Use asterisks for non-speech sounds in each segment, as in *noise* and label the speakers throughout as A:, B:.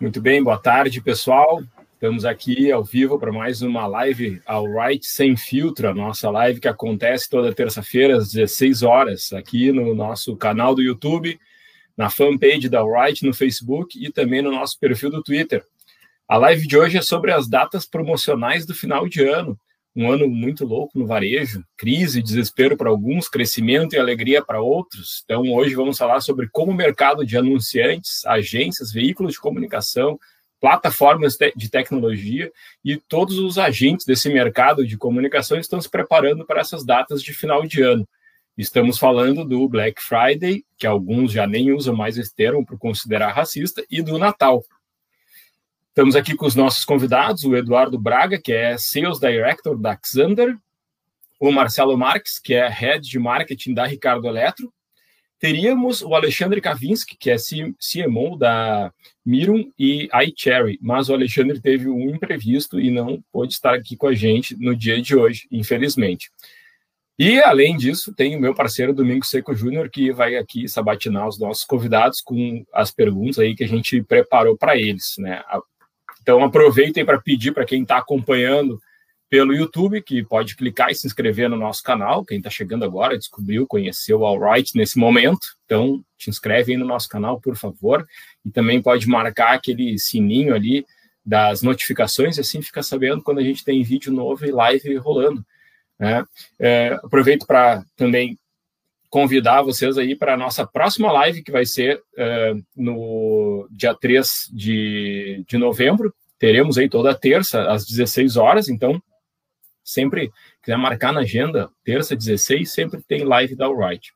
A: Muito bem, boa tarde, pessoal. Estamos aqui ao vivo para mais uma live All Right Sem Filtro, a nossa live que acontece toda terça-feira às 16 horas, aqui no nosso canal do YouTube, na fanpage da All Right no Facebook e também no nosso perfil do Twitter. A live de hoje é sobre as datas promocionais do final de ano um ano muito louco no varejo, crise, desespero para alguns, crescimento e alegria para outros. Então, hoje vamos falar sobre como o mercado de anunciantes, agências, veículos de comunicação, plataformas de tecnologia e todos os agentes desse mercado de comunicação estão se preparando para essas datas de final de ano. Estamos falando do Black Friday, que alguns já nem usam mais esse termo por considerar racista, e do Natal. Estamos aqui com os nossos convidados, o Eduardo Braga, que é Sales Director da Xander, o Marcelo Marques, que é Head de Marketing da Ricardo Eletro, teríamos o Alexandre Kavinsky, que é CMO da Mirum e iCherry, mas o Alexandre teve um imprevisto e não pôde estar aqui com a gente no dia de hoje, infelizmente. E, além disso, tem o meu parceiro Domingo Seco Júnior, que vai aqui sabatinar os nossos convidados com as perguntas aí que a gente preparou para eles. Né? Então, aproveitem para pedir para quem está acompanhando pelo YouTube, que pode clicar e se inscrever no nosso canal. Quem está chegando agora, descobriu, conheceu o Alright nesse momento. Então, te inscreve aí no nosso canal, por favor. E também pode marcar aquele sininho ali das notificações, e assim fica sabendo quando a gente tem vídeo novo e live rolando. Né? É, aproveito para também convidar vocês aí para a nossa próxima live, que vai ser uh, no dia 3 de, de novembro. Teremos aí toda terça, às 16 horas, então, sempre quiser marcar na agenda, terça, 16, sempre tem live da Alright.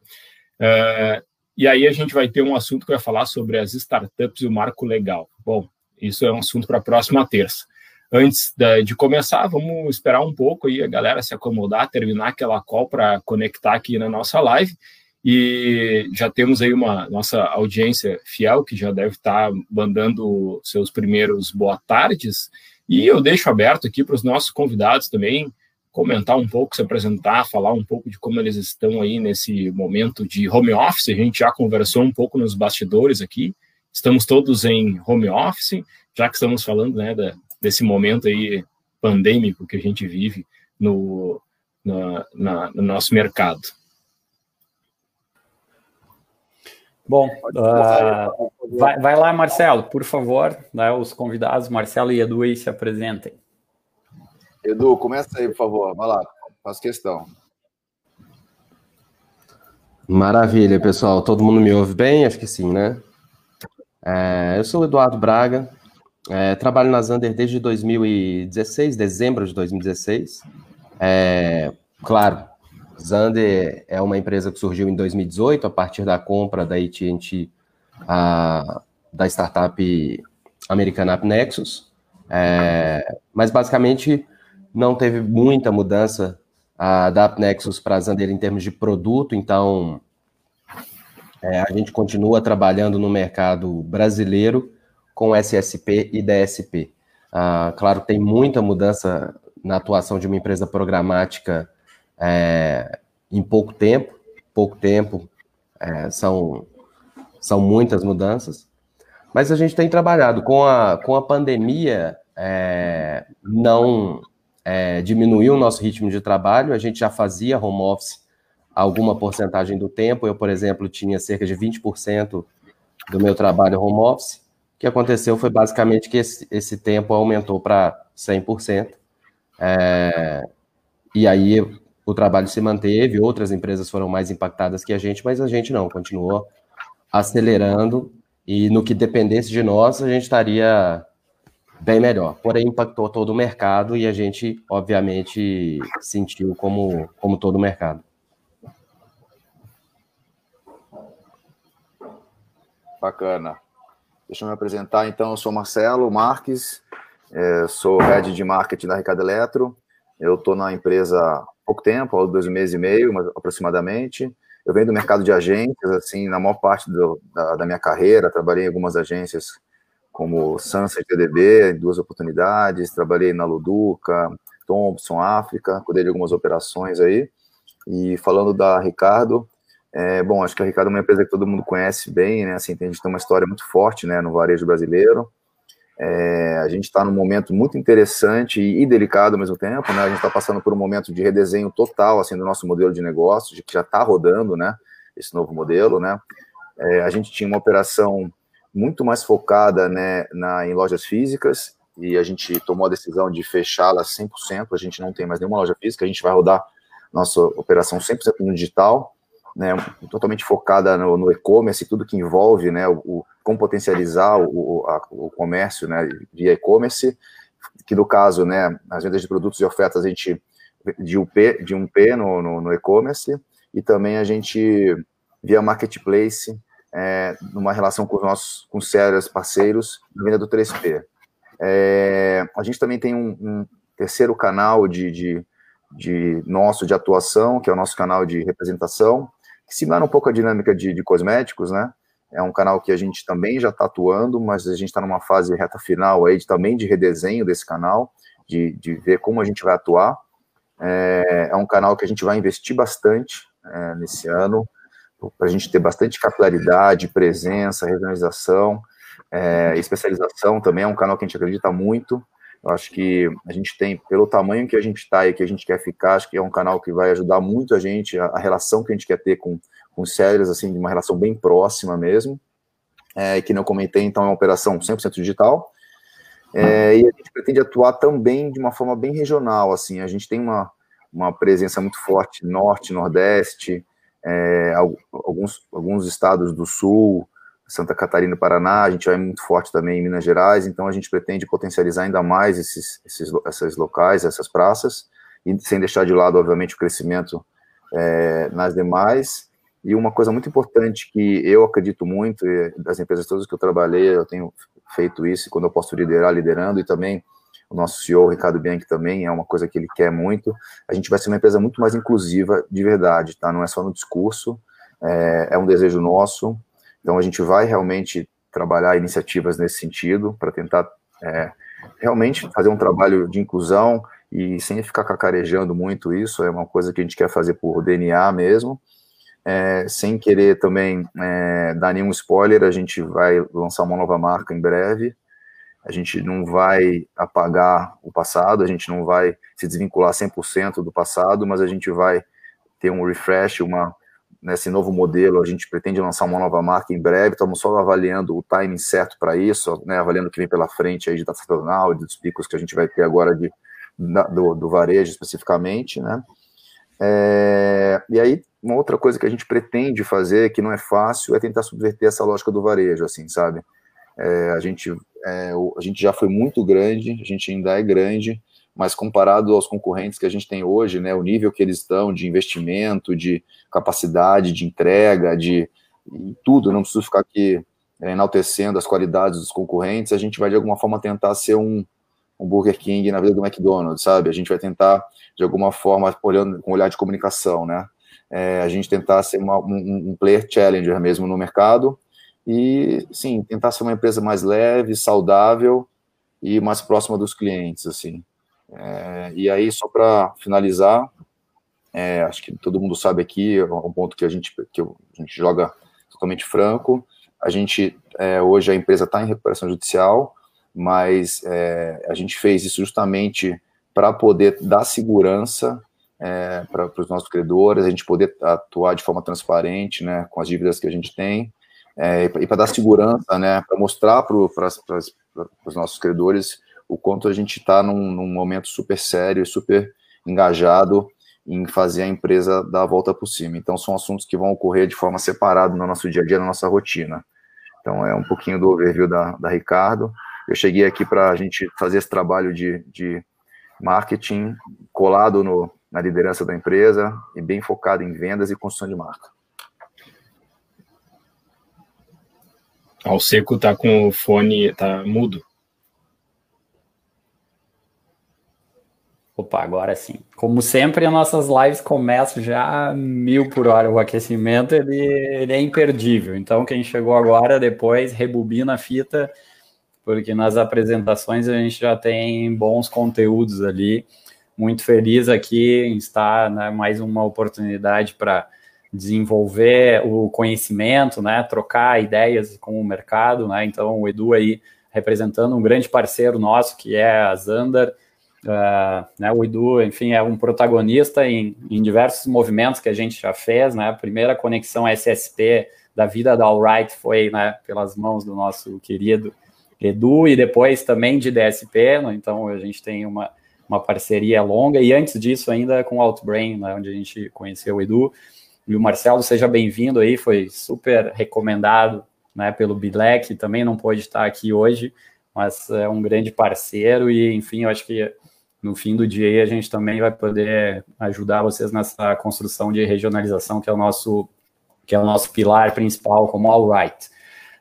A: Uh, e aí a gente vai ter um assunto que vai falar sobre as startups e o marco legal. Bom, isso é um assunto para a próxima terça. Antes de começar, vamos esperar um pouco aí a galera se acomodar, terminar aquela call para conectar aqui na nossa live. E já temos aí uma nossa audiência fiel que já deve estar mandando seus primeiros boa tardes. E eu deixo aberto aqui para os nossos convidados também comentar um pouco, se apresentar, falar um pouco de como eles estão aí nesse momento de home office. A gente já conversou um pouco nos bastidores aqui. Estamos todos em home office, já que estamos falando né, da, desse momento aí pandêmico que a gente vive no, na, na, no nosso mercado.
B: Bom, uh, vai, vai, lá, Marcelo, por favor, né, os convidados, Marcelo e Edu, aí se apresentem.
C: Edu, começa aí, por favor, vai lá, faço questão.
D: Maravilha, pessoal. Todo mundo me ouve bem? Acho que sim, né? É, eu sou o Eduardo Braga, é, trabalho na Zander desde 2016, dezembro de 2016. É, claro, Zander é uma empresa que surgiu em 2018 a partir da compra da AT&T da startup americana AppNexus. É, mas basicamente não teve muita mudança a, da AppNexus para a Zander em termos de produto, então é, a gente continua trabalhando no mercado brasileiro com SSP e DSP. Ah, claro, tem muita mudança na atuação de uma empresa programática é, em pouco tempo, pouco tempo, é, são, são muitas mudanças, mas a gente tem trabalhado. Com a, com a pandemia, é, não é, diminuiu o nosso ritmo de trabalho, a gente já fazia home office alguma porcentagem do tempo, eu, por exemplo, tinha cerca de 20% do meu trabalho home office, que aconteceu foi basicamente que esse, esse tempo aumentou para 100%. É, e aí o trabalho se manteve, outras empresas foram mais impactadas que a gente, mas a gente não, continuou acelerando. E no que dependesse de nós, a gente estaria bem melhor. Porém, impactou todo o mercado e a gente, obviamente, sentiu como, como todo o mercado.
C: Bacana. Deixa eu me apresentar, então. Eu sou Marcelo Marques, é, sou head de marketing da Ricardo Eletro. Eu estou na empresa há pouco tempo, há dois meses e meio, aproximadamente. Eu venho do mercado de agências, assim, na maior parte do, da, da, minha carreira, trabalhei em algumas agências como Sunset TDB, em duas oportunidades, trabalhei na Luduca, Thompson, África, cuidei de algumas operações aí. E falando da Ricardo, é, bom, acho que a Ricardo é uma empresa que todo mundo conhece bem, né? Assim, a gente tem uma história muito forte, né, no varejo brasileiro. É, a gente está num momento muito interessante e, delicado ao mesmo tempo, né? A gente está passando por um momento de redesenho total, assim, do nosso modelo de negócio, de que já está rodando, né? Esse novo modelo, né? É, a gente tinha uma operação muito mais focada, né, na, em lojas físicas e a gente tomou a decisão de fechá-la 100%. A gente não tem mais nenhuma loja física, a gente vai rodar nossa operação 100% no digital né, totalmente focada no, no e-commerce, tudo que envolve, né, o, o como potencializar o, a, o comércio, né, via e-commerce, que no caso, né, as vendas de produtos e ofertas a gente de um P, de um P no, no, no e-commerce e também a gente via marketplace, é, numa relação com os nossos com sérios parceiros na venda do 3P. É, a gente também tem um, um terceiro canal de, de, de, nosso de atuação, que é o nosso canal de representação, que similar um pouco a dinâmica de, de cosméticos, né? É um canal que a gente também já está atuando, mas a gente está numa fase reta final aí de, também de redesenho desse canal, de, de ver como a gente vai atuar. É, é um canal que a gente vai investir bastante é, nesse ano, para a gente ter bastante capilaridade, presença, regionalização, é, especialização também. É um canal que a gente acredita muito. Eu acho que a gente tem, pelo tamanho que a gente está e que a gente quer ficar, acho que é um canal que vai ajudar muito a gente, a, a relação que a gente quer ter com, com séries, assim, de uma relação bem próxima mesmo. É, que não comentei, então é uma operação 100% digital. É, e a gente pretende atuar também de uma forma bem regional, assim, a gente tem uma, uma presença muito forte norte, nordeste, é, alguns, alguns estados do sul, Santa Catarina Paraná, a gente vai muito forte também em Minas Gerais, então a gente pretende potencializar ainda mais esses, esses, esses locais, essas praças, e sem deixar de lado, obviamente, o crescimento é, nas demais. E uma coisa muito importante que eu acredito muito, das empresas todas que eu trabalhei, eu tenho feito isso, quando eu posso liderar, liderando, e também o nosso CEO, Ricardo Bianchi, também é uma coisa que ele quer muito. A gente vai ser uma empresa muito mais inclusiva de verdade, tá? Não é só no discurso, é, é um desejo nosso, então, a gente vai realmente trabalhar iniciativas nesse sentido, para tentar é, realmente fazer um trabalho de inclusão e sem ficar cacarejando muito isso, é uma coisa que a gente quer fazer por DNA mesmo. É, sem querer também é, dar nenhum spoiler, a gente vai lançar uma nova marca em breve. A gente não vai apagar o passado, a gente não vai se desvincular 100% do passado, mas a gente vai ter um refresh, uma, nesse novo modelo, a gente pretende lançar uma nova marca em breve, estamos só avaliando o timing certo para isso, né, avaliando o que vem pela frente aí de data sazonal, dos picos que a gente vai ter agora de, do, do varejo especificamente, né, é, e aí, uma outra coisa que a gente pretende fazer, que não é fácil, é tentar subverter essa lógica do varejo, assim, sabe, é, a, gente, é, a gente já foi muito grande, a gente ainda é grande, mas comparado aos concorrentes que a gente tem hoje, né, o nível que eles estão de investimento, de capacidade de entrega, de tudo, não preciso ficar aqui é, enaltecendo as qualidades dos concorrentes, a gente vai de alguma forma tentar ser um, um Burger King na vida do McDonald's, sabe? A gente vai tentar, de alguma forma, olhando com um olhar de comunicação, né? É, a gente tentar ser uma, um, um player challenger mesmo no mercado e, sim, tentar ser uma empresa mais leve, saudável e mais próxima dos clientes, assim. É, e aí, só para finalizar, é, acho que todo mundo sabe aqui, é um ponto que a gente, que a gente joga totalmente franco. A gente, é, hoje, a empresa está em recuperação judicial, mas é, a gente fez isso justamente para poder dar segurança é, para os nossos credores, a gente poder atuar de forma transparente né, com as dívidas que a gente tem, é, e para dar segurança, né, para mostrar para os nossos credores o quanto a gente está num, num, momento super sério, super engajado em fazer a empresa dar a volta por cima. Então, são assuntos que vão ocorrer de forma separada no nosso dia a dia, na nossa rotina. Então, é um pouquinho do overview da, da Ricardo. Eu cheguei aqui para a gente fazer esse trabalho de, de marketing colado no, na liderança da empresa e bem focado em vendas e construção de marca.
A: Ao seco tá com o fone, tá mudo.
B: Opa, agora sim. Como sempre, as nossas lives começam já mil por hora. O aquecimento ele, ele é imperdível. Então, quem chegou agora, depois rebobina a fita, porque nas apresentações a gente já tem bons conteúdos ali. Muito feliz aqui em estar, né, mais uma oportunidade para desenvolver o conhecimento, né, trocar ideias com o mercado, né? Então, o Edu aí representando um grande parceiro nosso que é a Zander, uh, né? O Edu, enfim, é um protagonista em, em, diversos movimentos que a gente já fez, né? A primeira conexão SSP da vida da Alright foi, né, pelas mãos do nosso querido Edu e depois também de DSP, né? então a gente tem uma uma parceria longa e antes disso ainda com o Outbrain, né, onde a gente conheceu o Edu. E o Marcelo, seja bem-vindo aí, foi super recomendado né, pelo Bilek, também não pôde estar aqui hoje, mas é um grande parceiro e, enfim, eu acho que no fim do dia a gente também vai poder ajudar vocês nessa construção de regionalização, que é o nosso, que é o nosso pilar principal como All Right.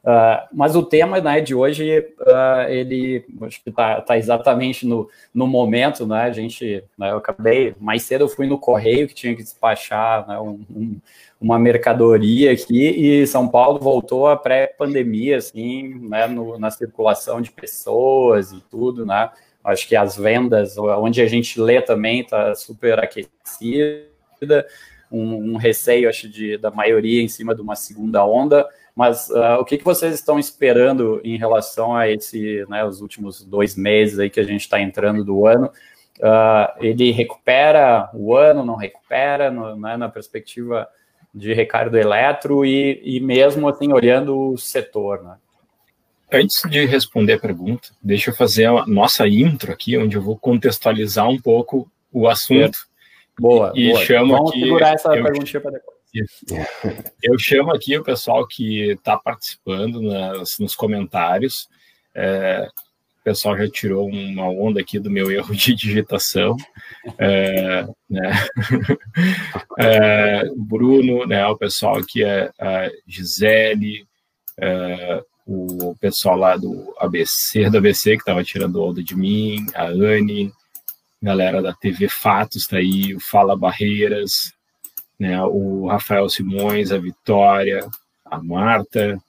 B: Uh, mas o tema né, de hoje, uh, ele acho que está tá exatamente no, no momento, né? A gente, né, eu acabei, mais cedo eu fui no correio que tinha que despachar né, um, um, uma mercadoria aqui e São Paulo voltou a pré-pandemia, assim, né, no, na circulação de pessoas e tudo, né? Acho que as vendas, onde a gente lê também, está super aquecida, um, um receio, acho, de, da maioria em cima de uma segunda onda. Mas uh, o que, que vocês estão esperando em relação a esse, né, os últimos dois meses aí que a gente está entrando do ano? Uh, ele recupera o ano, não recupera, no, né, na perspectiva de Ricardo Eletro e, e mesmo assim olhando o setor, né?
A: Antes de responder a pergunta, deixa eu fazer a nossa intro aqui, onde eu vou contextualizar um pouco o assunto.
B: Boa,
A: e
B: boa.
A: chamo
B: Vamos
A: aqui,
B: segurar essa perguntinha para depois. *laughs*
A: Eu chamo aqui o pessoal que está participando nas, nos comentários. É, o pessoal já tirou uma onda aqui do meu erro de digitação. É, né? *laughs* é, Bruno, né, o pessoal aqui é a Gisele, é, o pessoal lá do ABC, do ABC, que estava tirando onda de mim, a Anne, galera da TV Fatos está aí, o Fala Barreiras, né, o Rafael Simões, a Vitória, a Marta,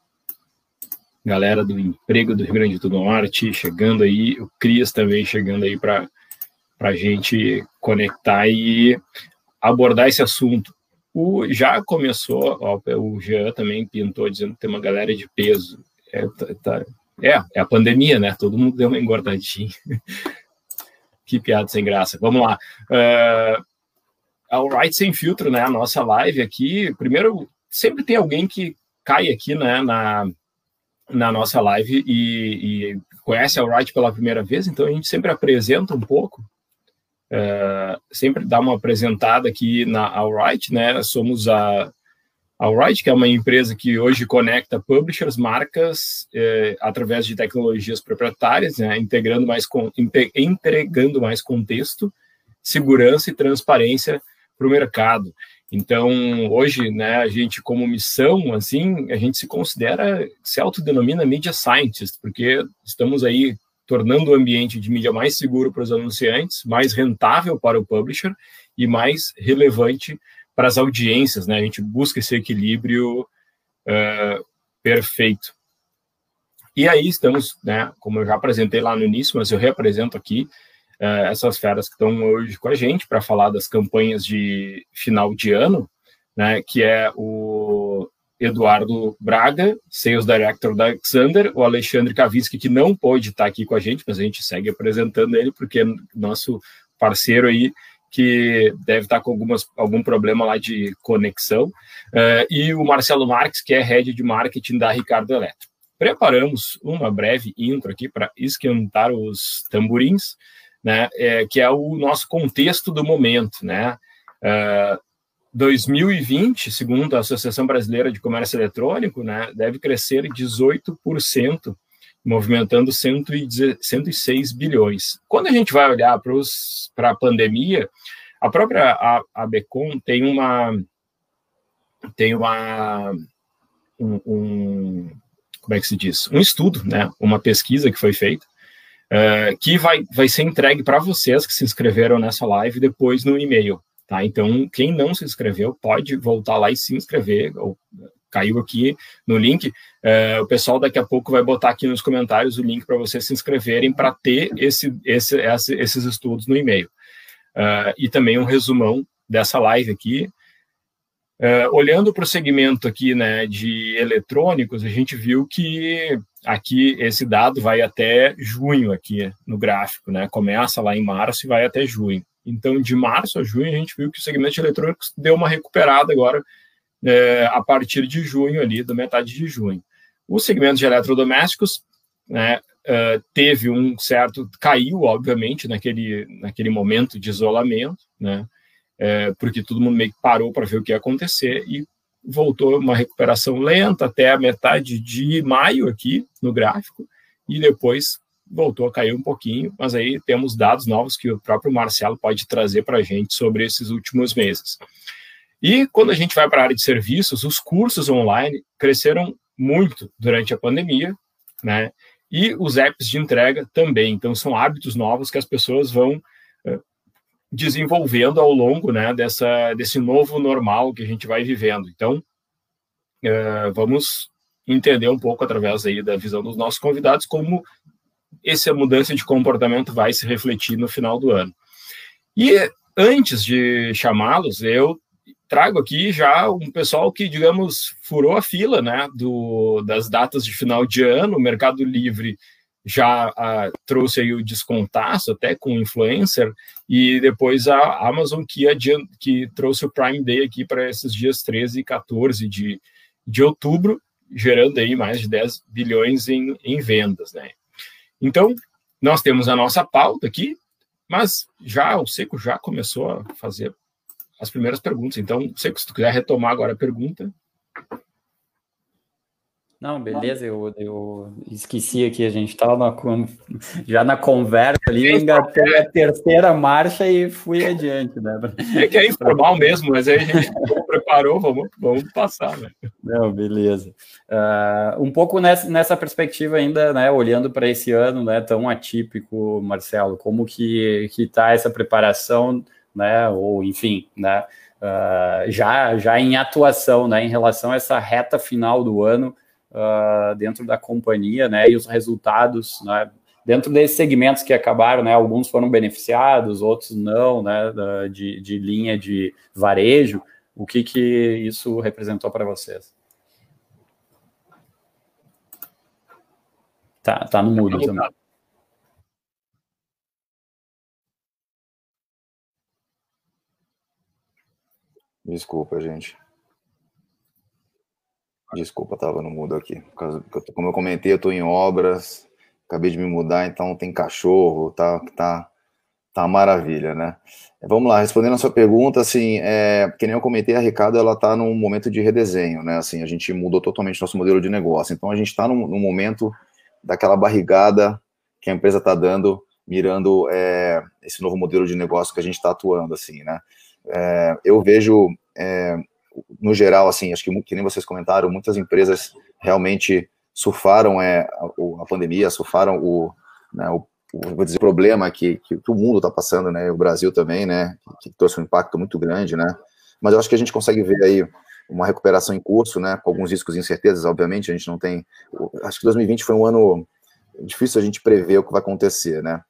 A: galera do emprego do Rio Grande do Norte chegando aí, o Cris também chegando aí para a gente conectar e abordar esse assunto. O, já começou, ó, o Jean também pintou dizendo que tem uma galera de peso. É, tá, tá, é, é a pandemia, né? Todo mundo deu uma engordadinha. *laughs* que piada sem graça. Vamos lá. Uh, ao Right Sem Filtro, né? A nossa live aqui. Primeiro, sempre tem alguém que cai aqui, né? Na, na nossa live e, e conhece a Right pela primeira vez, então a gente sempre apresenta um pouco. Uh, sempre dá uma apresentada aqui na Alright, né? Somos a Alright, que é uma empresa que hoje conecta publishers, marcas, eh, através de tecnologias proprietárias, né? integrando mais entregando mais contexto, segurança e transparência para o mercado. Então, hoje, né, a gente como missão, assim, a gente se considera, se autodenomina media scientist, porque estamos aí tornando o ambiente de mídia mais seguro para os anunciantes, mais rentável para o publisher e mais relevante para as audiências, né? A gente busca esse equilíbrio uh, perfeito. E aí estamos, né, como eu já apresentei lá no início, mas eu reapresento aqui, uh, essas feras que estão hoje com a gente para falar das campanhas de final de ano, né, que é o Eduardo Braga, Sales Director da Alexander, o Alexandre Kavinsky, que não pôde estar aqui com a gente, mas a gente segue apresentando ele, porque é nosso parceiro aí, que deve estar com algumas, algum problema lá de conexão, uh, e o Marcelo Marques, que é Head de Marketing da Ricardo Eletro. Preparamos uma breve intro aqui para esquentar os tamborins, né, é, que é o nosso contexto do momento, né, uh, 2020, segundo a Associação Brasileira de Comércio Eletrônico, né, deve crescer 18% movimentando 106 bilhões. Quando a gente vai olhar para a pandemia, a própria a, Becom tem uma tem uma um, um, como é que se diz um estudo, né? Uma pesquisa que foi feita uh, que vai vai ser entregue para vocês que se inscreveram nessa live depois no e-mail, tá? Então quem não se inscreveu pode voltar lá e se inscrever ou caiu aqui no link. Uh, o pessoal daqui a pouco vai botar aqui nos comentários o link para vocês se inscreverem para ter esse, esse, esse, esses estudos no e-mail. Uh, e também um resumão dessa live aqui. Uh, olhando para o segmento aqui né, de eletrônicos, a gente viu que aqui esse dado vai até junho aqui no gráfico, né? Começa lá em março e vai até junho. Então, de março a junho, a gente viu que o segmento de eletrônicos deu uma recuperada agora é, a partir de junho ali, da metade de junho. O segmento de eletrodomésticos né, uh, teve um certo caiu obviamente naquele naquele momento de isolamento né é, porque todo mundo meio que parou para ver o que ia acontecer e voltou uma recuperação lenta até a metade de maio aqui no gráfico e depois voltou a cair um pouquinho mas aí temos dados novos que o próprio Marcelo pode trazer para a gente sobre esses últimos meses e quando a gente vai para a área de serviços, os cursos online cresceram muito durante a pandemia, né? E os apps de entrega também. Então, são hábitos novos que as pessoas vão uh, desenvolvendo ao longo né, dessa, desse novo normal que a gente vai vivendo. Então, uh, vamos entender um pouco através aí da visão dos nossos convidados como essa mudança de comportamento vai se refletir no final do ano. E antes de chamá-los, eu trago aqui já um pessoal que, digamos, furou a fila né, do, das datas de final de ano. O Mercado Livre já a, trouxe aí o descontaço até com influencer, e depois a Amazon que, adianta, que trouxe o Prime Day aqui para esses dias 13 e 14 de, de outubro, gerando aí mais de 10 bilhões em, em vendas. Né? Então, nós temos a nossa pauta aqui, mas já o Seco já começou a fazer as primeiras perguntas. Então, sei que se tu quiser retomar agora a pergunta.
B: Não, beleza, eu, eu esqueci aqui, a gente estava já na conversa ali, engatei a terceira marcha e fui adiante, né?
A: É que é informal mesmo, mas aí a gente preparou, vamos, vamos passar, né?
B: Não, beleza. Uh, um pouco nessa, nessa perspectiva ainda, né, olhando para esse ano, né, tão atípico, Marcelo, como que que está essa preparação né, ou enfim, né, uh, já, já em atuação, né, em relação a essa reta final do ano uh, dentro da companhia, né, e os resultados, né, dentro desses segmentos que acabaram, né, alguns foram beneficiados, outros não, né, de, de linha de varejo, o que que isso representou para vocês? Tá, tá no mudo também.
C: Desculpa, gente. Desculpa, tava no mudo aqui. Como eu comentei, eu tô em obras, acabei de me mudar, então tem cachorro, tá, tá, tá maravilha, né? Vamos lá, respondendo a sua pergunta, assim, é, que nem eu comentei, a Ricardo, ela tá num momento de redesenho, né? Assim, a gente mudou totalmente nosso modelo de negócio, então a gente está num, num, momento daquela barrigada que a empresa está dando, mirando é, esse novo modelo de negócio que a gente está atuando, assim, né? É, eu vejo, é, no geral, assim, acho que, que nem vocês comentaram, muitas empresas realmente surfaram é, a, a pandemia, surfaram o, né, o, o, vou dizer, problema que, que, que o mundo está passando, né, o Brasil também, né, que, trouxe um impacto muito grande, né, mas eu acho que a gente consegue ver aí uma recuperação em curso, né, com alguns riscos e incertezas, obviamente, a gente não tem, acho que 2020 foi um ano difícil a gente prever o que vai acontecer, né,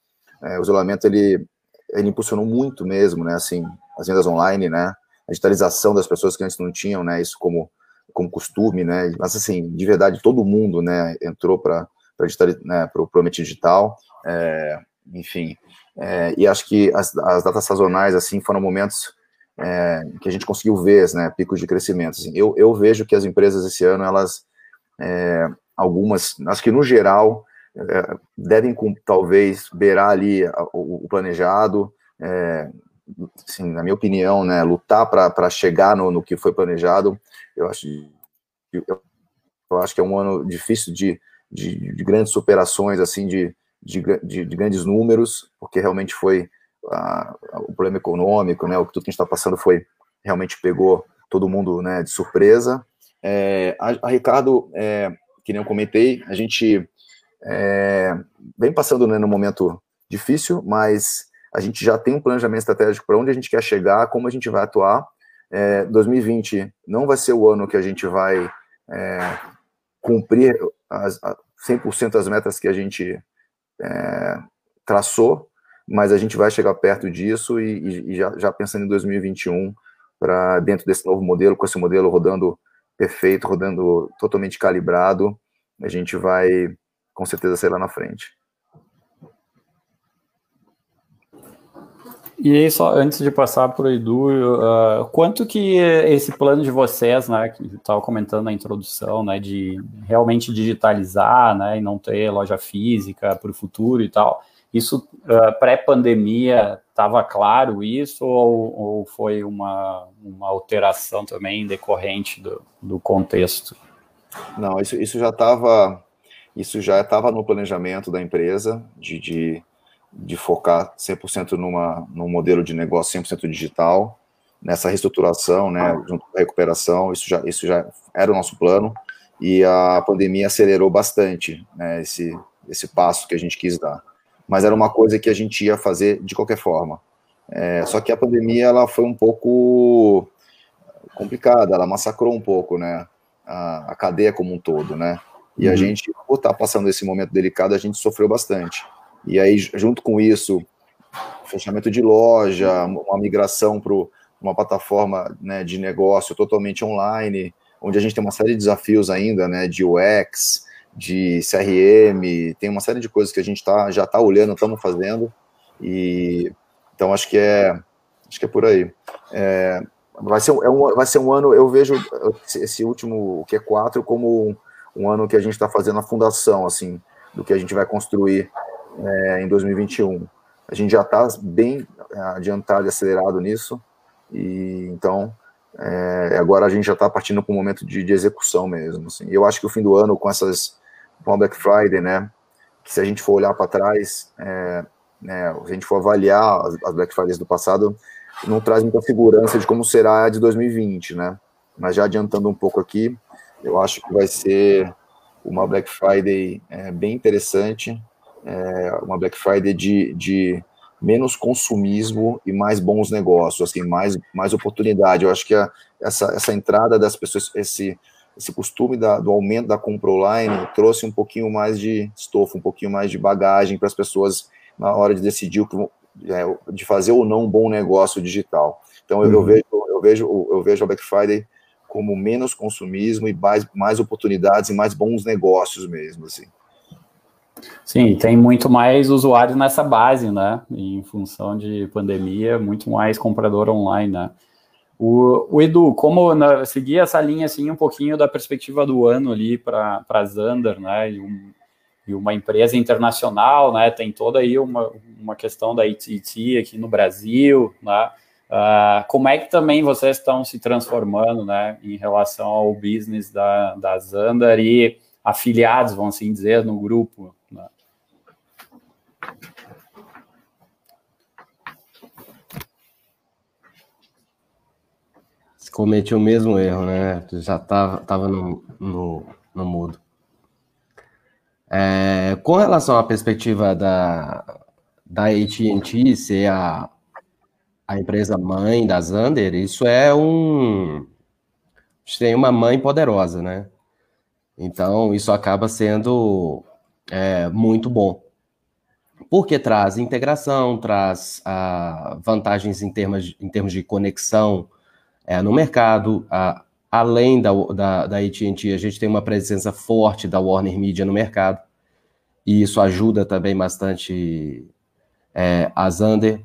C: é, o isolamento, ele, ele impulsionou muito mesmo, né, assim, as vendas online, né? A digitalização das pessoas que antes não tinham, né? Isso como, como costume, né? Mas, assim, de verdade, todo mundo, né? Entrou para né, o Promete Digital, é, enfim. É, e acho que as, as datas sazonais, assim, foram momentos é, que a gente conseguiu ver, né? Picos de crescimento. Assim. Eu, eu vejo que as empresas esse ano, elas, é, algumas, acho que no geral, é, devem talvez beirar ali o, planejado, é, assim, na minha opinião, né, lutar para chegar no, no que foi planejado, eu acho, eu, eu, acho que é um ano difícil de, de, de grandes superações, assim, de, de, de, grandes números, porque realmente foi a, o problema econômico, né, o que tudo que a gente está passando foi, realmente pegou todo mundo, né, de surpresa. É, a, a, Ricardo, é, que nem eu comentei, a gente é, vem passando né, num momento difícil, mas a gente já tem um planejamento estratégico para onde a gente quer chegar, como a gente vai atuar. É, 2020 não vai ser o ano que a gente vai é, cumprir as, 100% as metas que a gente é, traçou, mas a gente vai chegar perto disso e, e já, já, pensando em 2021 para dentro desse novo modelo, com esse modelo rodando perfeito, rodando totalmente calibrado, a gente vai com certeza sair lá na frente.
B: E aí, só antes de passar para o Edu, uh, quanto que esse plano de vocês, né, que estava comentando na introdução, né, de realmente digitalizar, né, e não ter loja física para o futuro e tal, isso uh, pré-pandemia estava claro isso ou, ou, foi uma, uma alteração também decorrente do, do contexto?
C: Não, isso, isso já estava isso já estava no planejamento da empresa de, de de focar 100% numa, num modelo de negócio 100% digital, nessa reestruturação, né, junto com a recuperação, isso já, isso já era o nosso plano, e a pandemia acelerou bastante né, esse, esse passo que a gente quis dar. Mas era uma coisa que a gente ia fazer de qualquer forma. É, só que a pandemia ela foi um pouco complicada, ela massacrou um pouco né, a, a cadeia como um todo. Né? E uhum. a gente, por estar passando esse momento delicado, a gente sofreu bastante. E aí, junto com isso, fechamento de loja, uma migração para uma plataforma né, de negócio totalmente online, onde a gente tem uma série de desafios ainda, né, de UX, de CRM, tem uma série de coisas que a gente tá, já está olhando, estamos fazendo, e então acho que é acho que é por aí. É, vai, ser, é um, vai ser um ano, eu vejo esse último, o Q4, como um, um ano que a gente está fazendo a fundação, assim, do que a gente vai construir é, em 2021. A gente já está bem é, adiantado e acelerado nisso, e então é, agora a gente já está partindo para um momento de, de, execução mesmo. Assim. Eu acho que o fim do ano, com essas com a Black Friday, né, que se a gente for olhar para trás, é, né, se a gente for avaliar as, as, Black Fridays do passado, não traz muita segurança de como será a de 2020, né? Mas já adiantando um pouco aqui, eu acho que vai ser uma Black Friday é, bem interessante, é, uma Black Friday de, de menos consumismo e mais bons negócios, assim, mais, mais oportunidade. Eu acho que a, essa, essa entrada das pessoas, esse, esse costume da, do aumento da compra online trouxe um pouquinho mais de estofo, um pouquinho mais de bagagem para as pessoas na hora de decidir o que é, de fazer ou não um bom negócio digital. Então eu, uhum. eu, vejo eu vejo eu vejo a Black Friday como menos consumismo e mais, mais oportunidades e mais bons negócios mesmo assim.
B: Sim, tem muito mais usuários nessa base, né? Em função de pandemia, muito mais comprador online, né? O, o Edu, como na, seguir essa linha assim um pouquinho da perspectiva do ano ali para a Zander, né? E, um, e, uma empresa internacional, né? Tem toda aí uma, uma questão da ITT aqui no Brasil, né? Uh, como é que também vocês estão se transformando, né? Em relação ao business da, da Zander e afiliados, vamos assim dizer, no grupo,
D: Cometeu o mesmo erro, né? Já estava tava no, no, no mudo. É, com relação à perspectiva da, da AT&T ser a, a empresa mãe da Zander, isso é um... Tem uma mãe poderosa, né? Então, isso acaba sendo é, muito bom. Porque traz integração, traz ah, vantagens em termos, em termos de conexão é, no mercado. Ah, além da, da, da AT&T, a gente tem uma presença forte da Warner Media no mercado. E isso ajuda também bastante é, a Zander.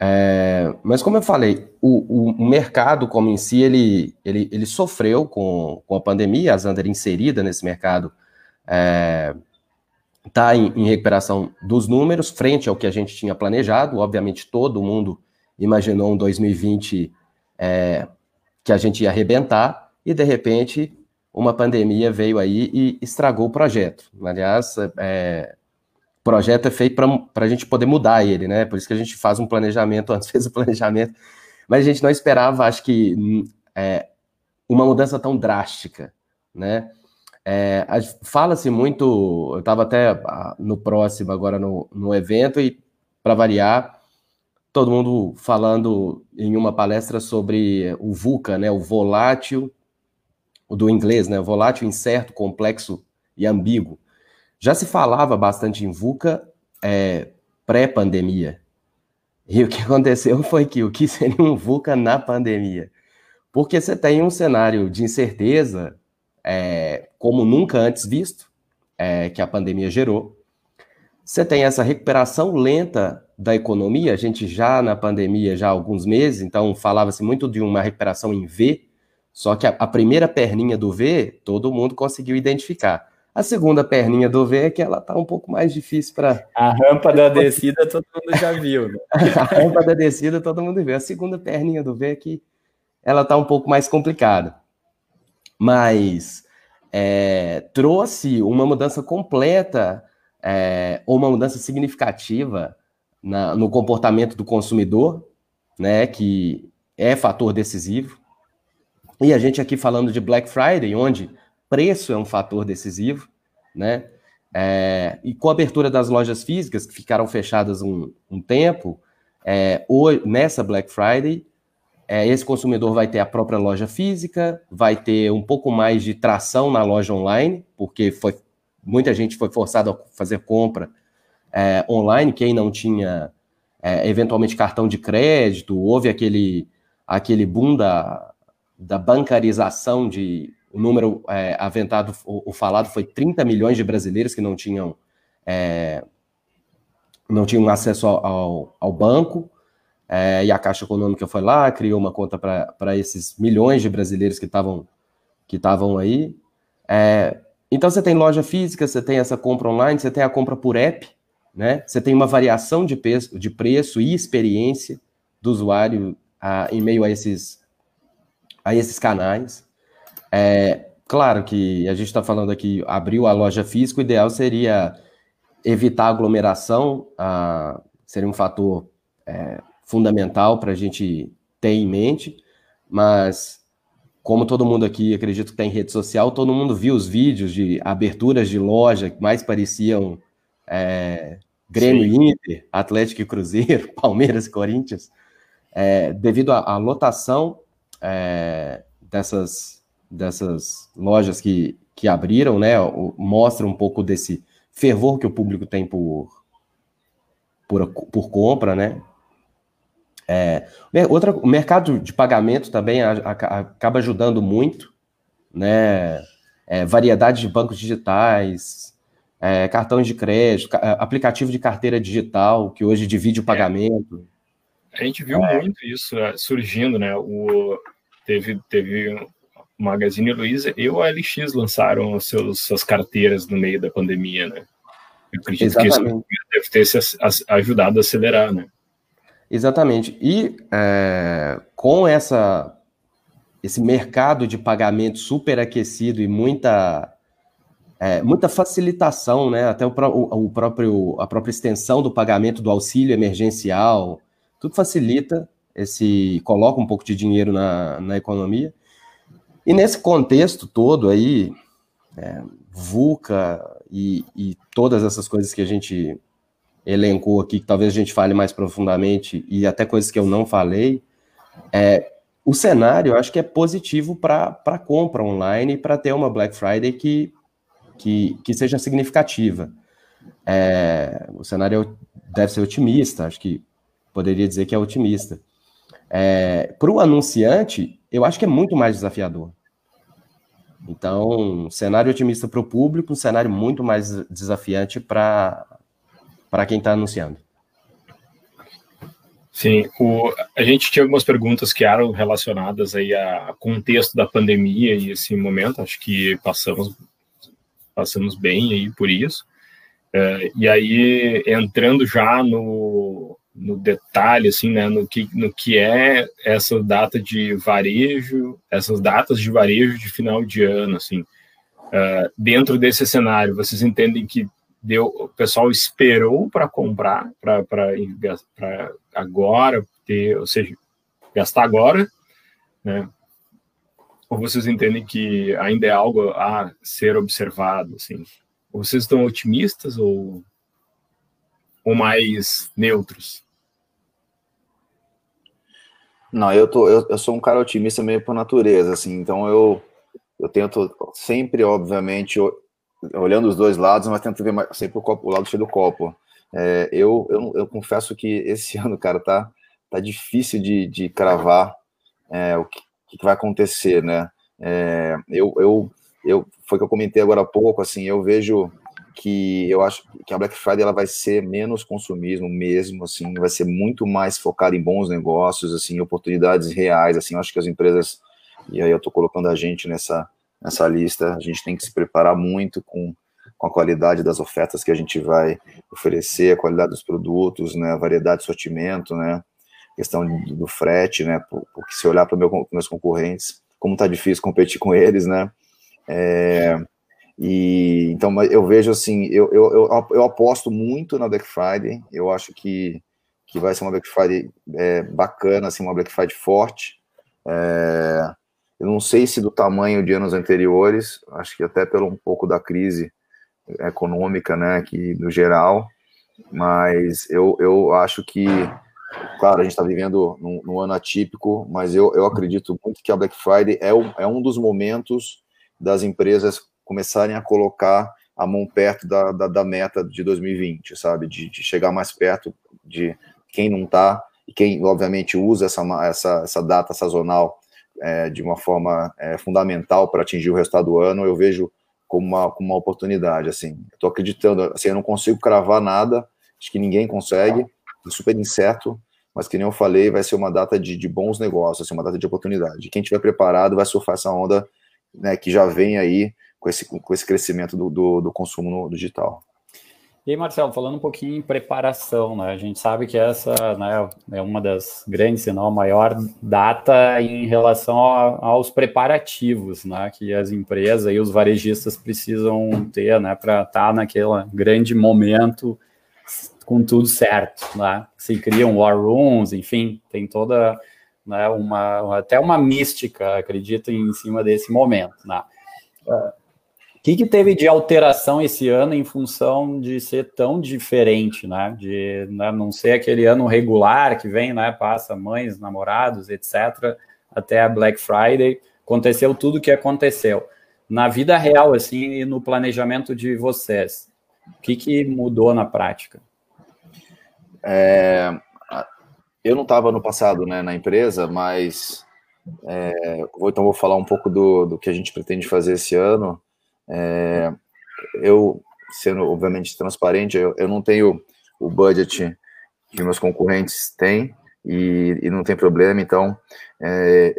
D: É, mas como eu falei, o, o, mercado como em si, ele, ele, ele sofreu com, com a pandemia, a Zander inserida nesse mercado é, está em, em, recuperação dos números, frente ao que a gente tinha planejado. Obviamente, todo mundo imaginou um 2020 é, que a gente ia arrebentar, e de repente uma pandemia veio aí e estragou o projeto. Aliás, é, o projeto é feito para a gente poder mudar ele, né? Por isso que a gente faz um planejamento, *laughs* antes fez o planejamento, mas a gente não esperava, acho que, é, uma mudança tão drástica, né? É, Fala-se muito, eu estava até ah, no próximo, agora no, no evento, e para variar, todo mundo falando em uma palestra sobre o VUCA, né, o volátil, do inglês, né, volátil, incerto, complexo e ambíguo. Já se falava bastante em VUCA é, pré-pandemia. E o que *laughs* aconteceu foi que o que seria um VUCA na pandemia? Porque você tem um cenário de incerteza é, como nunca antes visto, é, que a pandemia gerou. Você tem essa recuperação lenta da economia, a gente já na pandemia, já há alguns meses, então falava-se muito de uma recuperação em V, só que a, a, primeira perninha do V, todo mundo conseguiu identificar. A segunda perninha do V é que ela está um pouco mais difícil para.
B: A rampa da descida todo mundo já viu. Né? *laughs*
D: a rampa da descida todo mundo viu. A segunda perninha do V é que ela está um pouco mais complicada mas é, trouxe uma mudança completa é, ou uma mudança significativa na, no comportamento do consumidor, né, que é fator decisivo. E a gente aqui falando de Black Friday, onde preço é um fator decisivo, né? É, e com a abertura das lojas físicas, que ficaram fechadas um, um tempo, é, hoje, nessa Black Friday, é, esse consumidor vai ter a própria loja física, vai ter um pouco mais de tração na loja online, porque foi, muita gente foi forçada a fazer compra é, online, quem não tinha é, eventualmente cartão de crédito, houve aquele, aquele boom da, da bancarização de o número é, aventado, o, o, falado foi 30 milhões de brasileiros que não tinham não tinham acesso ao, ao, banco, e a Caixa Econômica foi lá, criou uma conta para esses milhões de brasileiros que estavam que estavam aí. É, então você tem loja física, você tem essa compra online, você tem a compra por app, né? Você tem uma variação de preço, de preço e experiência do usuário a, em meio a esses a esses canais. É, claro que a gente está falando aqui, abriu a loja física, o ideal seria evitar aglomeração, a, seria um fator é, fundamental para a gente ter em mente, mas como todo mundo aqui acredito que tem rede social, todo mundo viu os vídeos de aberturas de loja que mais pareciam é, Grêmio Sim. Inter, Atlético e Cruzeiro, *laughs* Palmeiras e Corinthians, é, devido à, lotação é, dessas, dessas lojas que, que abriram, né, mostra um pouco desse fervor que o público tem por, por, por compra, né? É, outra, o mercado de pagamento também a, a, acaba ajudando muito, né? É, variedade de bancos digitais, é, cartões de crédito, aplicativo de carteira digital, que hoje divide o é. pagamento.
A: A gente viu é. muito isso é, surgindo, né? O, teve, teve o Magazine Luiza e o LX lançaram as seus, suas carteiras no meio da pandemia, né? Eu acredito Exatamente. que isso deve ter se ajudado a acelerar, né?
D: Exatamente. E é, com essa, esse mercado de pagamento superaquecido e muita, é, muita facilitação, né? até o, o, próprio, a própria extensão do pagamento do auxílio emergencial, tudo facilita esse, coloca um pouco de dinheiro na, na economia. E nesse contexto todo aí, é, VUCA e, e todas essas coisas que a gente elencou aqui, que talvez a gente fale mais profundamente, e até coisas que eu não falei, é, o cenário eu acho que é positivo para compra online e para ter uma Black Friday que, que, que seja significativa. É, o cenário deve ser otimista, acho que poderia dizer que é otimista. É, para o anunciante, eu acho que é muito mais desafiador. Então, cenário otimista para o público, um cenário muito mais desafiante para para quem está anunciando.
A: Sim, o, a gente tinha algumas perguntas que eram relacionadas aí a contexto da pandemia e esse momento, acho que passamos passamos bem aí por isso. É, e aí, entrando já no, no detalhe, assim, né, no que, no que é essa data de varejo, essas datas de varejo de final de ano, assim, uh, dentro desse cenário, vocês entendem que deu, o pessoal esperou para comprar, para agora, ter, ou seja, gastar agora, né? Ou vocês entendem que ainda é algo a ser observado, assim? Ou vocês estão otimistas ou, ou mais neutros?
C: Não, eu, tô, eu, eu sou um cara otimista meio por natureza, assim, então eu, eu tento sempre, obviamente, olhando os dois lados, mas tento ver sempre o, copo, o lado cheio do copo. É, eu, eu, eu, confesso que esse *laughs* ano, cara, tá, tá difícil de, de cravar é, o que, que, vai acontecer, né? É, eu, eu, eu, foi que eu comentei agora há pouco, assim, eu vejo que eu acho que a Black Friday ela vai ser menos consumismo mesmo, assim, vai ser muito mais focada em bons negócios, assim, oportunidades reais, assim, eu acho que as empresas, e aí eu estou colocando a gente nessa, nessa lista, a gente tem que se preparar muito com, com a qualidade das ofertas que a gente vai oferecer, a qualidade dos produtos, né, a variedade de sortimento, né, questão do, do frete, né, porque se olhar para meu, meus concorrentes, como tá difícil competir com eles, né, é, e então eu vejo assim, eu, eu, eu, eu, aposto muito na Black Friday. Eu acho que, que vai ser uma Black Friday é, bacana, assim, uma Black Friday forte. É, eu não sei se do tamanho de anos anteriores, acho que até pelo um pouco da crise econômica, né, que no geral, mas eu, eu acho que, claro, a gente está vivendo num, num, ano atípico, mas eu, eu acredito muito que a Black Friday é, um, é um dos momentos das empresas começarem a colocar a mão perto da, da, da meta de 2020, sabe? De, de, chegar mais perto de quem não está e quem, obviamente, usa essa, essa, essa data sazonal é, de uma forma é, fundamental para atingir o resultado do ano, eu vejo como uma, como uma oportunidade, assim. Estou acreditando, assim, eu não consigo cravar nada, acho que ninguém consegue, é super incerto, mas que nem eu falei, vai ser uma data de, de bons negócios, assim, uma data de oportunidade. Quem estiver preparado vai surfar essa onda né, que já vem aí com esse, com esse crescimento do, do, do consumo no digital.
B: E aí, Marcelo, falando um pouquinho em preparação, né? A gente sabe que essa né, é uma das grandes, se não a maior data em relação a, aos preparativos, né? Que as empresas e os varejistas precisam ter, né? Para estar tá naquele grande momento com tudo certo, né? Se criam war rooms, enfim, tem toda né, uma até uma mística, acredito, em cima desse momento, né? Uh, que, que teve de alteração esse ano em função de ser tão diferente, né? De né, não ser aquele ano regular que vem, né? Passa mães, namorados, etc., até a Black Friday. Aconteceu tudo o que aconteceu. Na vida real, assim, e no planejamento de vocês, o que, que mudou na prática?
C: É, eu não estava no passado né, na empresa, mas é, então vou falar um pouco do, do que a gente pretende fazer esse ano. É, eu, sendo obviamente transparente, eu, eu, não tenho o budget que meus concorrentes têm e, e não tem problema. Então, é,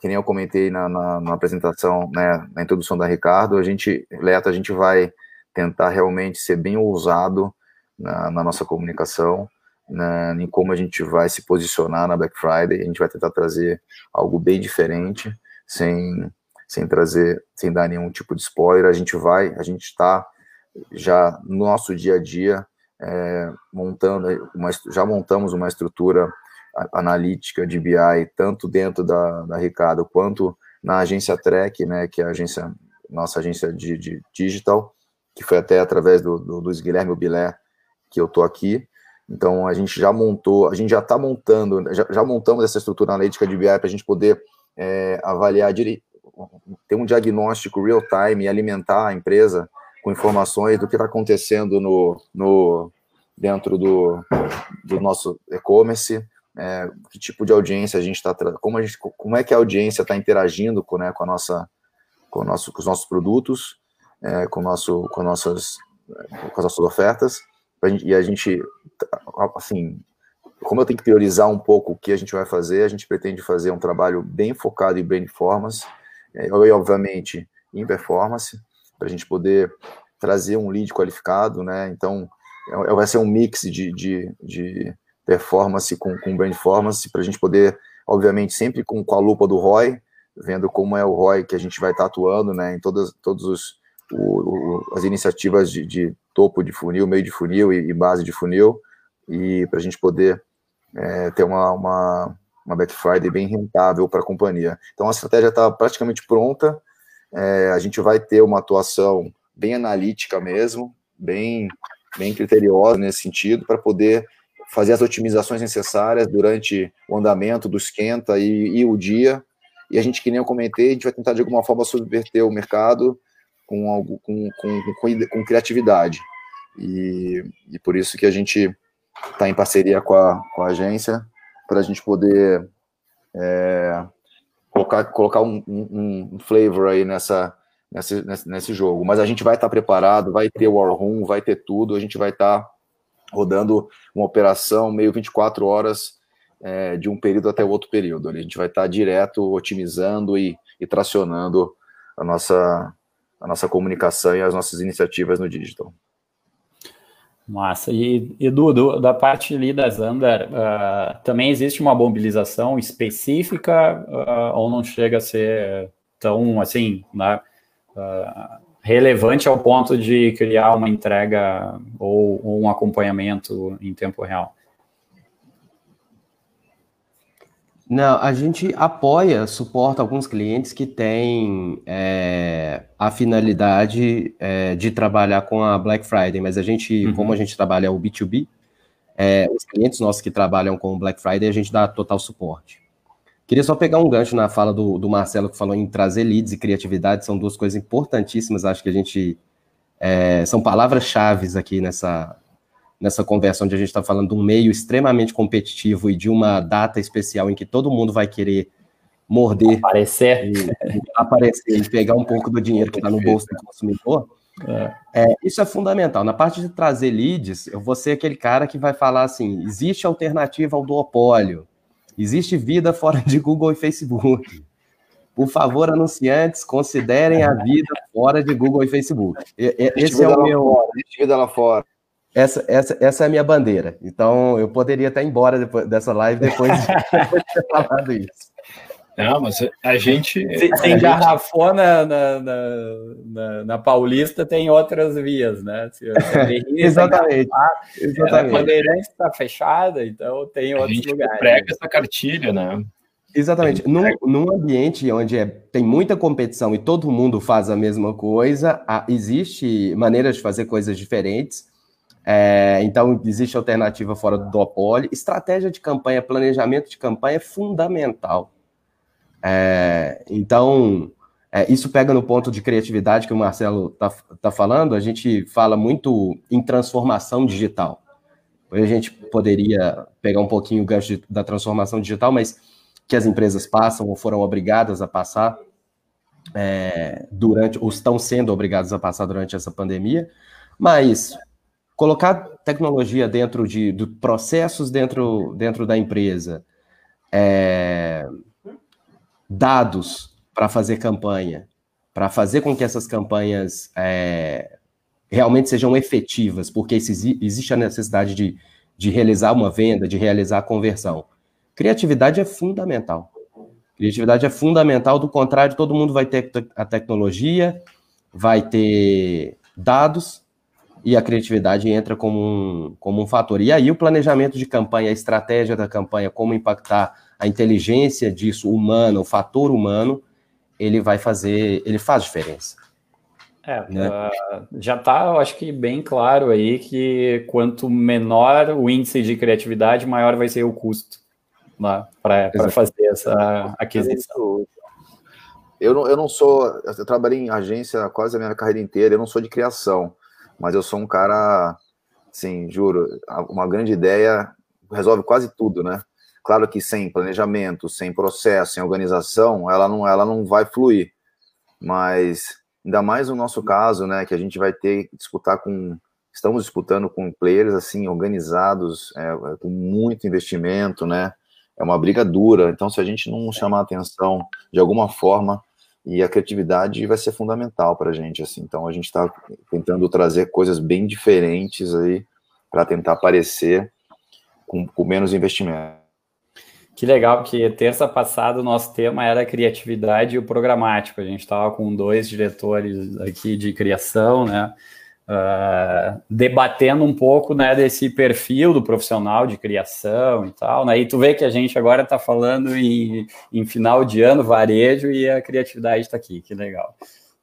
C: que nem eu comentei na, na, na, apresentação, né, na introdução da Ricardo, a gente, Leto, a gente vai tentar realmente ser bem ousado na, na nossa comunicação, na, em como a gente vai se posicionar na Black Friday. A gente vai tentar trazer algo bem diferente, sem sem trazer, sem dar nenhum tipo de spoiler. A gente vai, a gente está já no nosso dia a dia é, montando, uma, já montamos uma estrutura analítica de BI, tanto dentro da, da Ricardo quanto na agência Trek, né, que é a agência, nossa agência de, de digital, que foi até através do, do Luiz Guilherme Bilé que eu tô aqui. Então a gente já montou, a gente já está montando, já, já, montamos essa estrutura analítica de BI para a gente poder é, avaliar dire, ter um diagnóstico real time e alimentar a empresa com informações do que está acontecendo no, no, dentro do, do nosso e-commerce, é, que tipo de audiência a gente está, como, a gente, como é que a audiência está interagindo com, né, com, a nossa, com, nosso, com os nossos produtos, é, com, nosso, com, nossas, com as nossas ofertas, e a gente, assim, como eu tenho que priorizar um pouco o que a gente vai fazer, a gente pretende fazer um trabalho bem focado em performance, é, e obviamente em performance, para a gente poder trazer um lead qualificado, né? Então, é, é, vai ser um mix de, de, de performance com, com brand performance, para a gente poder, obviamente, sempre com, com a lupa do ROI, vendo como é o ROI que a gente vai estar tá atuando né, em todas, todos os, o, o, as iniciativas de, de, topo de funil, meio de funil e, e base de funil, e para a gente poder é, ter uma, uma, uma Black Friday bem rentável para a companhia. Então a estratégia está praticamente pronta, é, a gente vai ter uma atuação bem analítica mesmo, bem, bem criteriosa nesse sentido, para poder fazer as otimizações necessárias durante o andamento do esquenta e, e, o dia. E a gente, que nem eu comentei, a gente vai tentar de alguma forma subverter o mercado com, algo, com, com, com, com criatividade. E, e por isso que a gente está em parceria com a, com a agência para a gente poder é, colocar, colocar um, um, um, flavor aí nessa, nesse, nesse, jogo. Mas a gente vai estar tá preparado, vai ter War Room, vai ter tudo, a gente vai estar tá rodando uma operação meio 24 horas é, de um período até o outro período. A gente vai estar tá direto otimizando e, e tracionando a nossa, a nossa comunicação e as nossas iniciativas no digital.
B: Massa. E, Edu, do, da parte ali da Zander, uh, também existe uma mobilização específica uh, ou não chega a ser tão, assim, né, uh, relevante ao ponto de criar uma entrega ou, ou um acompanhamento em tempo real?
D: Não, a gente apoia, suporta alguns clientes que têm é, a finalidade é, de trabalhar com a Black Friday, mas a gente, uhum. como a gente trabalha o B2B, é, os clientes nossos que trabalham com o Black Friday, a gente dá total suporte. Queria só pegar um gancho na fala do, do Marcelo, que falou em trazer leads e criatividade, são duas coisas importantíssimas, acho que a gente. É, são palavras-chave aqui nessa, nessa conversa onde a gente está falando de um meio extremamente competitivo e de uma data especial em que todo mundo vai querer morder,
B: aparecer,
D: e, e aparecer e pegar um pouco do dinheiro que está no bolso do consumidor. É. É, isso é fundamental. Na parte de trazer leads, eu vou ser aquele cara que vai falar assim: existe alternativa ao duopólio, existe vida fora de Google e Facebook. Por favor, anunciantes, considerem a vida fora de Google e Facebook. Esse é o meu. Fora,
C: vida lá fora.
D: Essa, essa, essa é a minha bandeira. Então, eu poderia até ir embora depois dessa live depois de, *laughs* ter falado isso.
A: Não, mas a gente.
B: Se, se engarrafou na, na, na, na, Paulista, tem outras vias, né? Se,
D: se *laughs* exatamente.
B: exatamente. A Bandeirantes está fechada, então tem outros a gente lugares.
A: prega essa cartilha, né?
D: Exatamente. Num, num ambiente onde é, tem muita competição e todo mundo faz a mesma coisa, há, existe maneiras de fazer coisas diferentes. É, então, existe alternativa fora do duopólio. Estratégia de campanha, planejamento de campanha é fundamental. É, então, é, isso pega no ponto de criatividade que o Marcelo está tá falando. A gente fala muito em transformação digital. A gente poderia pegar um pouquinho o gancho de, da transformação digital, mas que as empresas passam ou foram obrigadas a passar é, durante, ou estão sendo obrigadas a passar durante essa pandemia. Mas colocar tecnologia dentro de, de processos dentro, dentro da empresa, é, dados para fazer campanha, para fazer com que essas campanhas é, realmente sejam efetivas, porque existe a necessidade de, de realizar uma venda, de realizar a conversão. Criatividade é fundamental. Criatividade é fundamental, do contrário, todo mundo vai ter a tecnologia, vai ter dados, e a criatividade entra como um, como um fator. E aí o planejamento de campanha, a estratégia da campanha, como impactar a inteligência disso, humano, o fator humano, ele vai fazer, ele faz diferença.
B: É, né? uh, já está, eu acho que bem claro aí que quanto menor o índice de criatividade, maior vai ser o custo né, para fazer essa aquisição.
C: Eu não, eu não sou, eu trabalhei em agência quase a minha carreira inteira, eu não sou de criação mas eu sou um cara, assim, juro, uma grande ideia resolve quase tudo, né? Claro que sem planejamento, sem processo, sem organização, ela não, ela não vai fluir. Mas ainda mais no nosso caso, né, que a gente vai ter que disputar com, estamos disputando com players assim organizados, é, com muito investimento, né? É uma briga dura. Então, se a gente não chamar atenção de alguma forma, e a criatividade vai ser fundamental para a gente, assim. Então a gente está tentando trazer coisas bem diferentes aí para tentar aparecer com, com menos investimento.
B: Que legal, porque terça passada o nosso tema era criatividade e o programático. A gente estava com dois diretores aqui de criação, né? Uh, debatendo um pouco né, desse perfil do profissional de criação e tal. Né? E tu vê que a gente agora está falando em, em, final de ano, varejo, e a criatividade está aqui, que legal.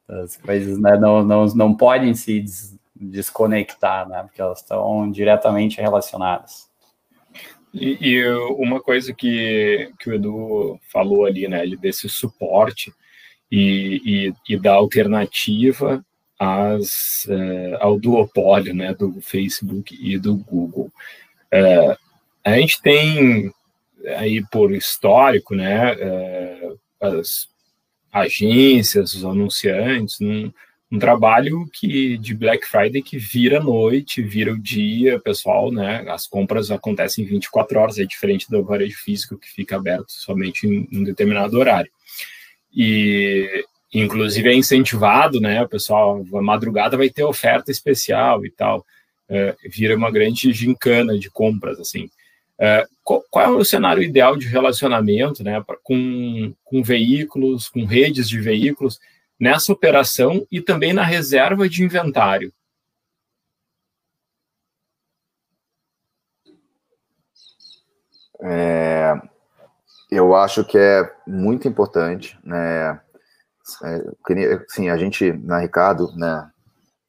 B: As coisas né, não, não, não podem se des desconectar, né, porque elas estão diretamente relacionadas.
A: E, e, uma coisa que, que o Edu falou ali, né, desse suporte e, e, e da alternativa as, uh, ao duopólio né, do Facebook e do Google. Uh, a gente tem aí por histórico, né, uh, as agências, os anunciantes, um, um, trabalho que de Black Friday que vira noite, vira o dia, pessoal, né, as compras acontecem 24 horas, é diferente do varejo físico que fica aberto somente em um determinado horário. E, Inclusive é incentivado, né? O pessoal, a madrugada vai ter oferta especial e tal. É, vira uma grande gincana de compras, assim. É, qual, qual, é o cenário ideal de relacionamento, né? Com, com veículos, com redes de veículos, nessa operação e também na reserva de inventário?
C: É, eu acho que é muito importante, né? É, sim, a gente, na Ricardo, né,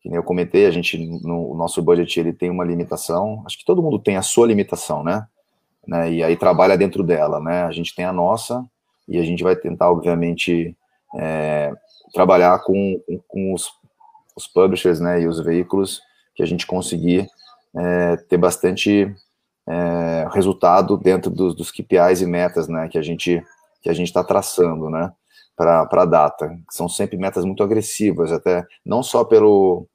C: que nem eu comentei, a gente, no o nosso budget, ele tem uma limitação, acho que todo mundo tem a sua limitação, né, né, e aí trabalha dentro dela, né, a gente tem a nossa, e a gente vai tentar, obviamente, é, trabalhar com, com, com os, os, publishers, né, e os veículos, que a gente conseguir é, ter bastante é, resultado dentro dos, dos KPIs e metas, né, que a gente que a gente está traçando, né, para a data. São sempre metas muito agressivas, até não só pelo,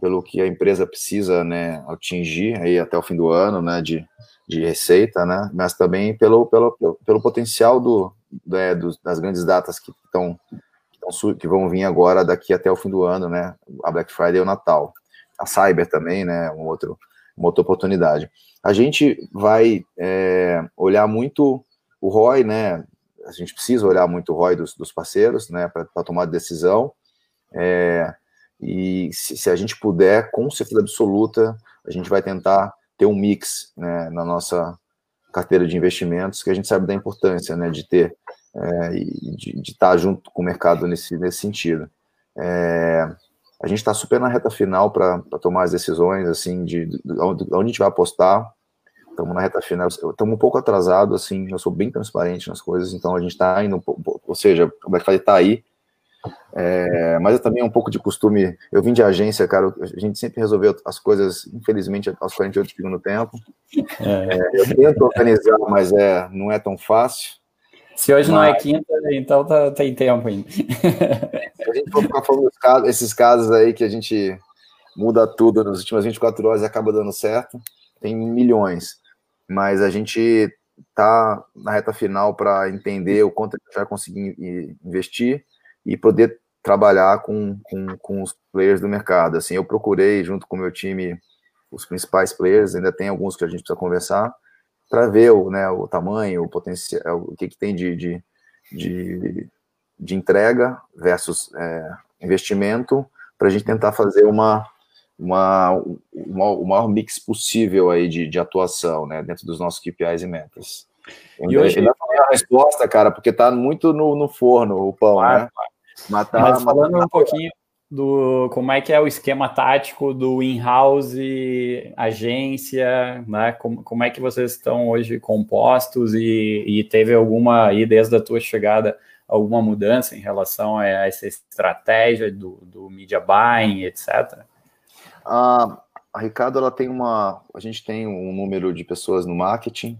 C: pelo que a empresa precisa né, atingir aí até o fim do ano né, de, de receita, né, mas também pelo, pelo, pelo, potencial do, né, do, das grandes datas que estão que vão vir agora daqui até o fim do ano, né? A Black Friday e o Natal. A Cyber também, né? Um outro, uma outra oportunidade. A gente vai é, olhar muito o ROI, né? A gente precisa olhar muito o ROI dos, dos parceiros, né, para tomar decisão. É, e se, se, a gente puder, com certeza absoluta, a gente vai tentar ter um mix né, na nossa carteira de investimentos, que a gente sabe da importância né, de ter é, e de, de, estar junto com o mercado nesse, nesse sentido. É, a gente está super na reta final para tomar as decisões, assim, de, de, de onde a gente vai apostar, estamos na reta final, estamos um pouco atrasado, assim, eu sou bem transparente nas coisas, então a gente está indo, ou seja, o Black Friday está aí, é, mas eu também é um pouco de costume, eu vim de agência, cara, a gente sempre resolveu as coisas, infelizmente, aos 48 do segundo tempo, é. É, eu tento organizar, mas é, não é tão fácil.
B: Se hoje mas... não é quinta, então tá, tem tempo ainda.
C: Se a gente for ficar falando casos, esses casos aí que a gente muda tudo nas últimas 24 horas e acaba dando certo, tem milhões mas a gente está na reta final para entender o quanto a gente vai conseguir investir e poder trabalhar com, com, com, os players do mercado. Assim, eu procurei, junto com o meu time, os principais players, ainda tem alguns que a gente precisa conversar, para ver o, né, o tamanho, o potencial, o que, que tem de, de, de, de entrega versus é, investimento, para a gente tentar fazer uma, uma, uma, o maior mix possível aí de, de atuação, né, dentro dos nossos KPIs e metas. E hoje ainda a resposta, cara, porque tá muito no, no forno o pão, né?
B: Matar, Mas falando matar, um pouquinho do como é que é o esquema tático do in-house, agência, né? Como, como é que vocês estão hoje compostos e, e teve alguma aí desde a tua chegada alguma mudança em relação a essa estratégia do, do media buying, etc?
C: A, a Ricardo, ela tem uma. A gente tem um número de pessoas no marketing,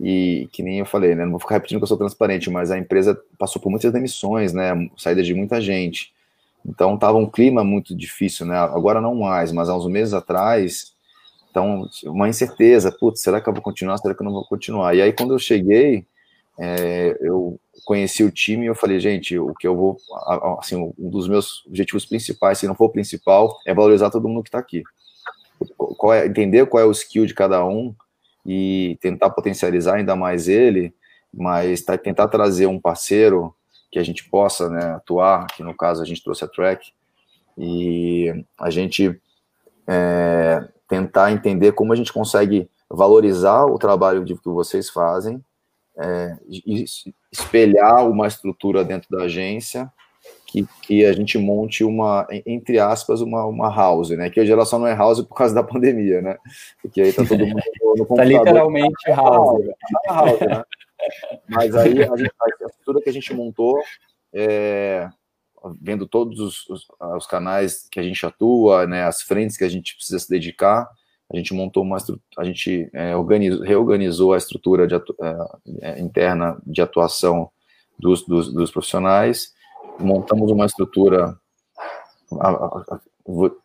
C: e que nem eu falei, né? Não vou ficar repetindo que eu sou transparente, mas a empresa passou por muitas demissões, né? Saída de muita gente. Então tava um clima muito difícil, né? Agora não mais, mas há uns meses atrás, então uma incerteza, putz, será que eu vou continuar? Será que eu não vou continuar? E aí quando eu cheguei, é, eu conheci o time e eu falei, gente, o que eu vou, assim, um dos meus objetivos principais, se não for o principal, é valorizar todo mundo que está aqui. Qual é, entender qual é o skill de cada um e tentar potencializar ainda mais ele, mas tá, tentar trazer um parceiro que a gente possa né, atuar, que no caso a gente trouxe a Track, e a gente é, tentar entender como a gente consegue valorizar o trabalho que vocês fazem, é, espelhar uma estrutura dentro da agência que, que a gente monte uma, entre aspas, uma, uma house, né? Que a geração não é house por causa da pandemia, né? Porque aí tá todo mundo no, *laughs*
B: computador. Tá literalmente house. Tá house
C: né? Mas aí a, gente, a estrutura que a gente montou, é, vendo todos os, os, os, canais que a gente atua, né? As frentes que a gente precisa se dedicar, a gente montou uma a gente é, organizou, reorganizou a estrutura de é, é interna de atuação dos, dos, dos profissionais montamos uma estrutura a, a,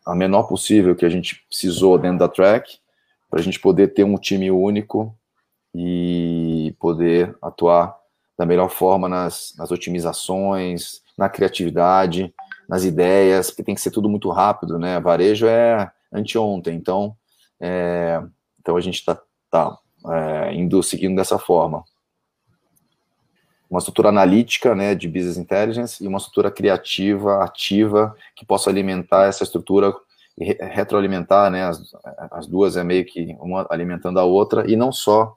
C: a, menor possível que a gente precisou dentro da track, para a gente poder ter um time único e poder atuar da melhor forma nas, nas otimizações, na criatividade, nas ideias, porque tem que ser tudo muito rápido, né? Varejo é anteontem, então, é, então a gente está tá, é, indo seguindo dessa forma. Uma estrutura analítica, né, de business intelligence e uma estrutura criativa, ativa, que possa alimentar essa estrutura e retroalimentar, né, as, as duas é meio que uma alimentando a outra e não só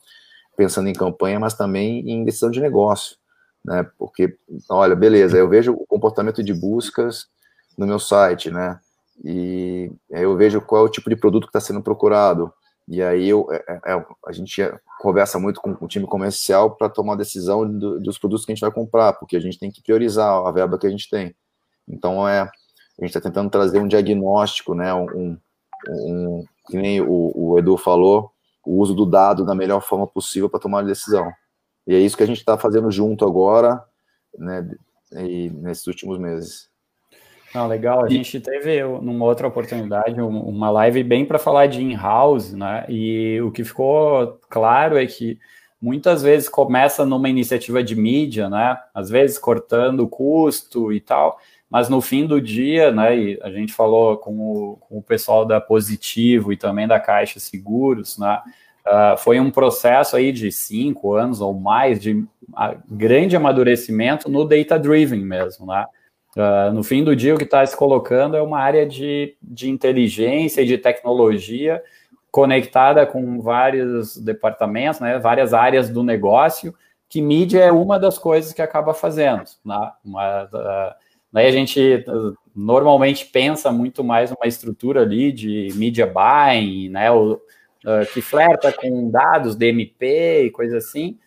C: pensando em campanha, mas também em decisão de negócio, né, porque, olha, beleza, eu vejo o comportamento de buscas no meu site, né, e eu vejo qual é o tipo de produto que está sendo procurado, e aí eu, é, é, é a gente conversa muito com o time comercial para tomar a decisão do, dos produtos que a gente vai comprar, porque a gente tem que priorizar a verba que a gente tem. Então é, a gente está tentando trazer um diagnóstico, né, um, um que nem o, o, Edu falou, o uso do dado da melhor forma possível para tomar a decisão. E é isso que a gente está fazendo junto agora, né, e nesses últimos meses.
B: Não, legal. A gente teve numa outra oportunidade uma live bem para falar de in-house, né? E o que ficou claro é que muitas vezes começa numa iniciativa de mídia, né? Às vezes cortando o custo e tal, mas no fim do dia, né? E a gente falou com o, com o pessoal da Positivo e também da Caixa Seguros, né? Uh, foi um processo aí de cinco anos ou mais de grande amadurecimento no data driven mesmo, né? Uh, no fim do dia, o que está se colocando é uma área de, de inteligência e de tecnologia conectada com vários departamentos, né, várias áreas do negócio, que mídia é uma das coisas que acaba fazendo. Né? Uma, uh, a gente uh, normalmente pensa muito mais numa estrutura ali de media buying, né, o, que flerta com dados DMP e coisa assim,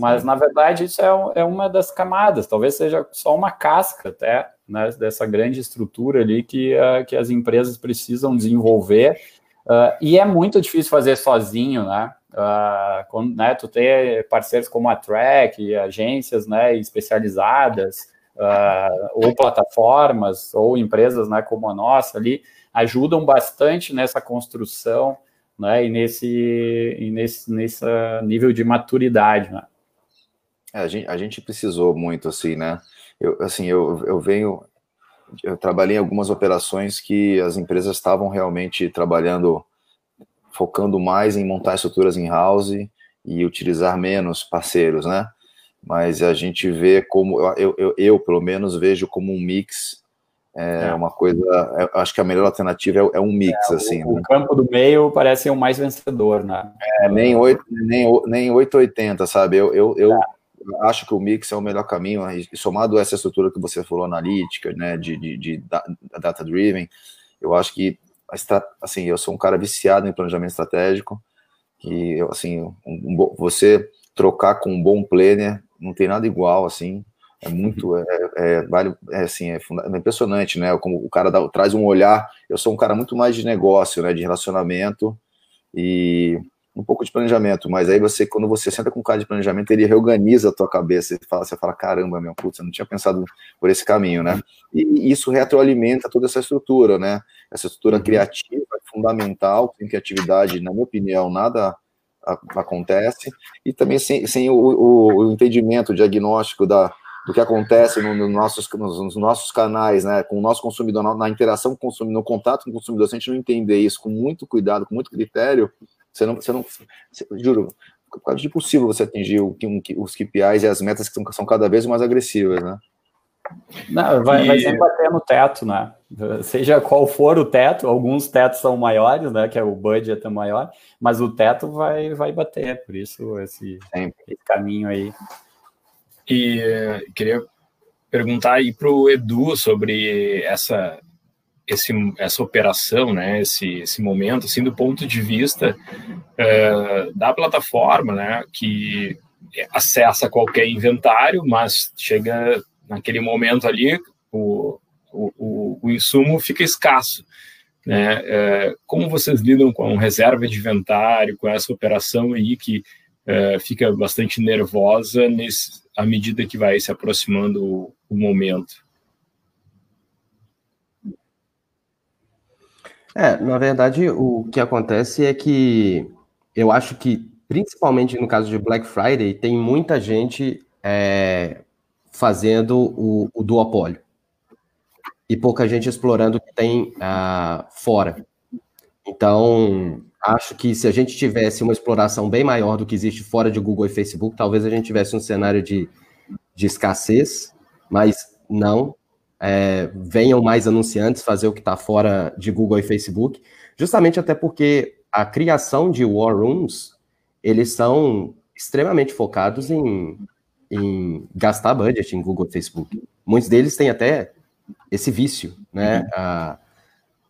B: mas, na verdade, isso é, é uma das camadas, talvez seja só uma casca até, né, dessa grande estrutura ali que, uh, que as empresas precisam desenvolver. Uh, e é muito difícil fazer sozinho, né? Uh, quando, né, tu ter parceiros como a Track, agências né, especializadas, ou plataformas, ou empresas né, como a nossa ali, ajudam bastante nessa construção né, e nesse, e nesse, nesse nível de maturidade. Né?
C: É, a, gente, a gente precisou muito, assim, né? Eu, assim, eu, eu venho, eu trabalhei em algumas operações que as empresas estavam realmente trabalhando, focando mais em montar estruturas em house e utilizar menos parceiros, né? Mas a gente vê como, eu, eu, eu pelo menos vejo como um mix, é, é. uma coisa, é, acho que a melhor alternativa é, é um mix,
B: é,
C: assim.
B: O, né? o, campo do meio parece ser o mais vencedor, né?
C: É, nem 8, nem, nem 880, sabe? Eu, eu, eu é acho que o mix é o melhor caminho, somado a essa estrutura que você falou, analítica, né, de, de, de data-driven, eu acho que, assim, eu sou um cara viciado em planejamento estratégico, e, assim, um, um, você trocar com um bom planner não tem nada igual, assim, é muito, é, é, vale, é assim, é, é, impressionante, né, como o cara dá, traz um olhar, eu sou um cara muito mais de negócio, né, de relacionamento, e um pouco de planejamento, mas aí você, quando você senta com um cara de planejamento, ele reorganiza a tua cabeça, e fala, você fala, caramba, meu, putz, eu não tinha pensado por esse caminho, né? E isso retroalimenta toda essa estrutura, né? Essa estrutura uhum. criativa é fundamental, sem criatividade, na minha opinião, nada acontece, e também sem, sem o, o, o entendimento, o diagnóstico da, do que acontece no, no nossos, nos, nos, nossos canais, né, com o nosso consumidor, na, na interação com o consumidor, no contato com o consumidor, se a gente não entender isso com muito cuidado, com muito critério, Você não, você não, você, juro, quase impossível você atingir o, os KPIs e as metas que são, são cada vez mais agressivas, né?
B: Não, vai, e... vai sempre bater no teto, né? Seja qual for o teto, alguns tetos são maiores, né? Que é o budget é maior, mas o teto vai, vai bater, por isso esse, esse caminho aí.
A: E queria perguntar aí para o Edu sobre essa, esse, essa operação, né, esse, esse momento, assim, do ponto de vista uh, da plataforma, né, que acessa qualquer inventário, mas chega naquele momento ali, o, o, o, insumo fica escasso. Né? Uh, como vocês lidam com reserva de inventário, com essa operação aí que uh, fica bastante nervosa nesse, à medida que vai se aproximando o, o momento?
D: É, na verdade, o que acontece é que eu acho que, principalmente no caso de Black Friday, tem muita gente é, fazendo o, o, duopólio e pouca gente explorando o que tem uh, fora. Então, acho que se a gente tivesse uma exploração bem maior do que existe fora de Google e Facebook, talvez a gente tivesse um cenário de, de escassez, mas não. É, venham mais anunciantes fazer o que está fora de Google e Facebook, justamente até porque a criação de War Rooms, eles são extremamente focados em, em gastar budget em Google e Facebook. Muitos deles têm até esse vício, né, a,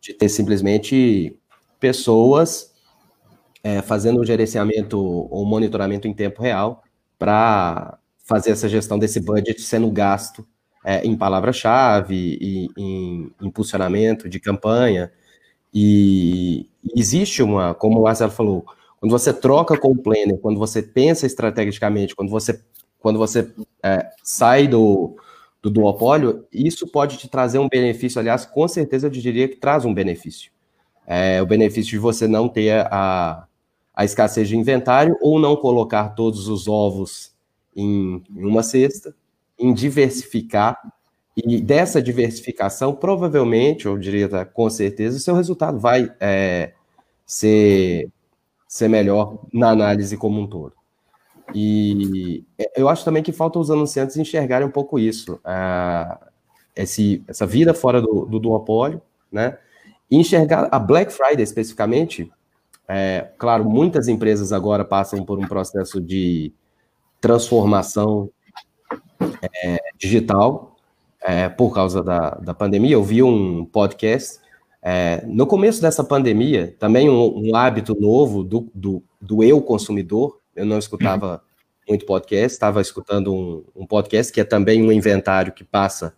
D: de ter simplesmente pessoas é, fazendo o gerenciamento ou monitoramento em tempo real para fazer essa gestão desse budget sendo gasto é, em palavra-chave, e, em impulsionamento de campanha. E existe uma, como o Marcelo falou, quando você troca com o planner, quando você pensa estrategicamente, quando você, quando você é, sai do, do duopólio, isso pode te trazer um benefício. Aliás, com certeza eu diria que traz um benefício. É, o benefício de você não ter a, a escassez de inventário ou não colocar todos os ovos em, em uma cesta, em diversificar. E dessa diversificação, provavelmente, eu diria com certeza, o seu resultado vai é, ser, ser melhor na análise como um todo. E eu acho também que falta os anunciantes enxergarem um pouco isso, esse, essa vida fora do, do duopólio, né? E enxergar a Black Friday especificamente. É, claro, muitas empresas agora passam por um processo de transformação é, digital é, por causa da, da pandemia. Eu vi um podcast. É, no começo dessa pandemia, também um, um hábito novo do, do, do, eu consumidor. Eu não escutava muito podcast, estava escutando um, um, podcast que é também um inventário que passa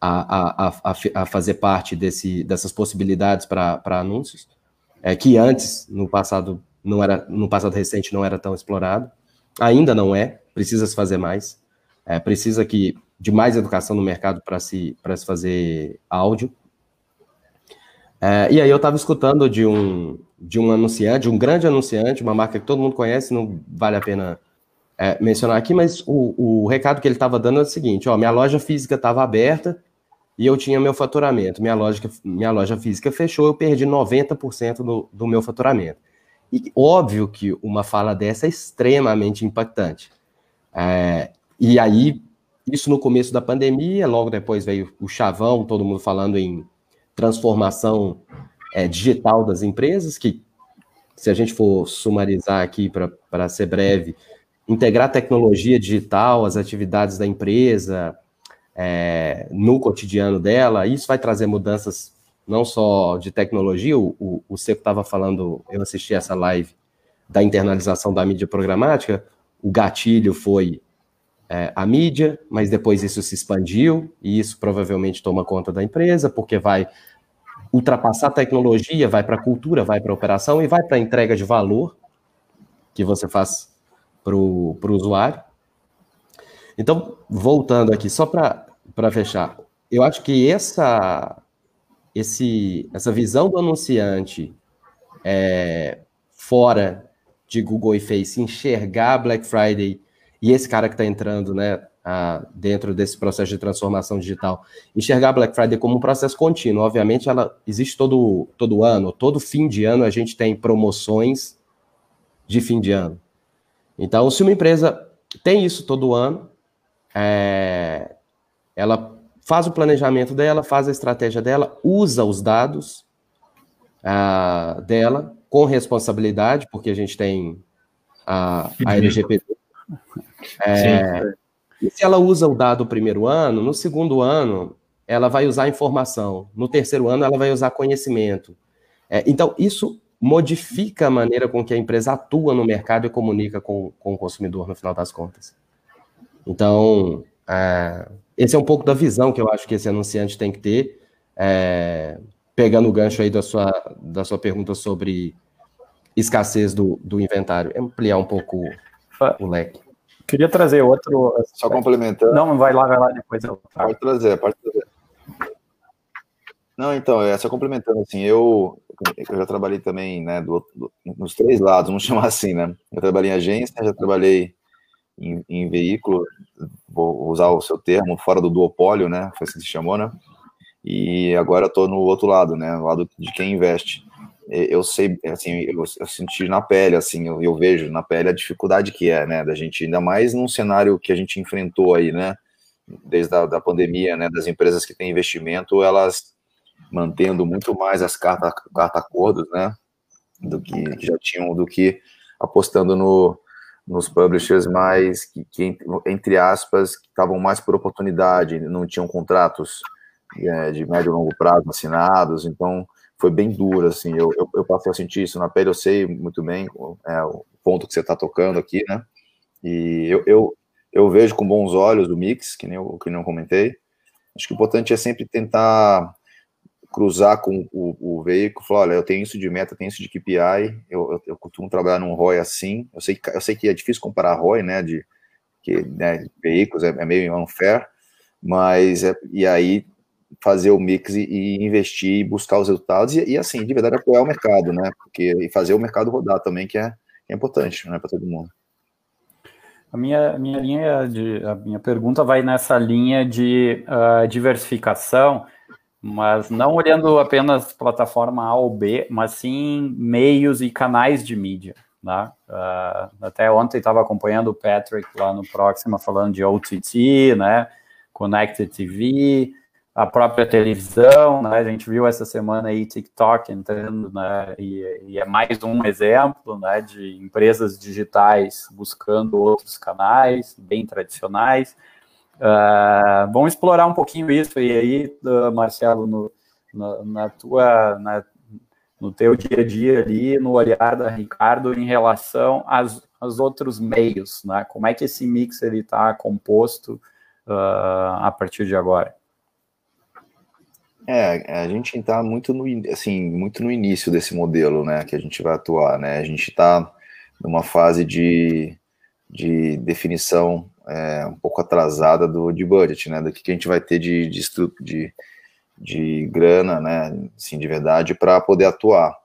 D: a, a, a, a fazer parte desse, dessas possibilidades para anúncios, é, que antes, no passado, não era, no passado recente, não era tão explorado. Ainda não é, precisa se fazer mais. É, precisa que de mais educação no mercado para se, se fazer áudio. É, e aí eu estava escutando de um, de um anunciante, um grande anunciante, uma marca que todo mundo conhece, não vale a pena é, mencionar aqui, mas o, o recado que ele estava dando é o seguinte: ó, minha loja física estava aberta e eu tinha meu faturamento. Minha loja, minha loja física fechou, eu perdi 90% do, do meu faturamento. E óbvio que uma fala dessa é extremamente impactante. É, e aí, isso no começo da pandemia, logo depois veio o chavão, todo mundo falando em transformação é, digital das empresas, que, se a gente for sumarizar aqui para ser breve, integrar tecnologia digital às atividades da empresa, é, no cotidiano dela, isso vai trazer mudanças não só de tecnologia, o, o, o Seco estava falando, eu assisti essa live da internalização da mídia programática, o gatilho foi é, a mídia, mas depois isso se expandiu e isso provavelmente toma conta da empresa, porque vai ultrapassar a tecnologia, vai para a cultura, vai para a operação e vai para a entrega de valor que você faz para o usuário. Então, voltando aqui, só para fechar, eu acho que essa, esse, essa visão do anunciante é, fora de Google e Face, enxergar Black Friday e esse cara que está entrando, né, a, dentro desse processo de transformação digital, enxergar a Black Friday como um processo contínuo. Obviamente, ela existe todo, todo ano, todo fim de ano a gente tem promoções de fim de ano. Então, se uma empresa tem isso todo ano, é, ela faz o planejamento dela, faz a estratégia dela, usa os dados uh, dela com responsabilidade, porque a gente tem a, a LGPD. É, e se ela usa o dado no primeiro ano, no segundo ano, ela vai usar informação. No terceiro ano, ela vai usar conhecimento. É, então, isso modifica a maneira com que a empresa atua no mercado e comunica com, com o consumidor, no final das contas. Então, é, esse é um pouco da visão que eu acho que esse anunciante tem que ter, é, pegando o gancho aí da sua, da sua pergunta sobre escassez do, do inventário, ampliar um pouco o leque.
B: Queria trazer outro.
C: Só complementando.
B: Não, vai lá, vai lá, depois eu.
C: Pode trazer, pode trazer. Não, então, é só complementando, assim, eu, eu já trabalhei também, né, do, do, nos três lados, vamos chamar assim, né? Eu trabalhei em agência, já trabalhei em, em, veículo, vou usar o seu termo, fora do duopólio, né? Foi assim que se chamou, né? E agora estou no outro lado, né? No lado de quem investe. Eu sei, assim, eu, eu senti na pele, assim, eu, eu, vejo na pele a dificuldade que é, né? Da gente, ainda mais num cenário que a gente enfrentou aí, né? Desde a da pandemia, né? Das empresas que têm investimento, elas mantendo muito mais as cartas carta acordos, né? Do que, que já tinham, do que apostando no, nos publishers mais que, que entre aspas estavam mais por oportunidade, não tinham contratos é, de médio e longo prazo assinados, então foi bem duro assim. Eu, eu, eu, passei a sentir isso na pele, eu sei muito bem é, o ponto que você está tocando aqui, né? E eu, eu, eu vejo com bons olhos o mix, que nem eu, que nem eu comentei. Acho que o importante é sempre tentar cruzar com o, o veículo, falar, olha, eu tenho isso de meta, tenho isso de KPI, eu, eu, eu costumo trabalhar num ROI assim, eu sei, eu sei que é difícil comparar ROI, né, de, que, né, veículos, é, é, meio unfair, mas, é, e aí fazer o mix e, e investir e buscar os resultados e, e, assim, de verdade apoiar o mercado, né, porque, e fazer o mercado rodar também, que é, é importante, né, para todo mundo.
B: A minha, minha linha de, a minha pergunta vai nessa linha de uh, diversificação, mas não olhando apenas plataforma A ou B, mas sim meios e canais de mídia. Né? Uh, até ontem estava acompanhando o Patrick lá no Proxima falando de OTT, né? Connected TV, a própria televisão, né? A gente viu essa semana aí TikTok entrando, né? E, e, é mais um exemplo, né? De empresas digitais buscando outros canais bem tradicionais. Uh, vamos explorar um pouquinho isso e aí, uh, Marcelo, no, na, na, tua, na, no teu dia a dia ali, no olhar da Ricardo em relação às, aos outros meios, né? Como é que esse mix ele está composto uh, a partir de agora?
C: É, a gente está muito no, assim, muito no início desse modelo, né, que a gente vai atuar, né, a gente está numa fase de, de definição é, um pouco atrasada do, de budget, né? Do que, a gente vai ter de, de, de, de grana, né? Assim, de verdade, para poder atuar.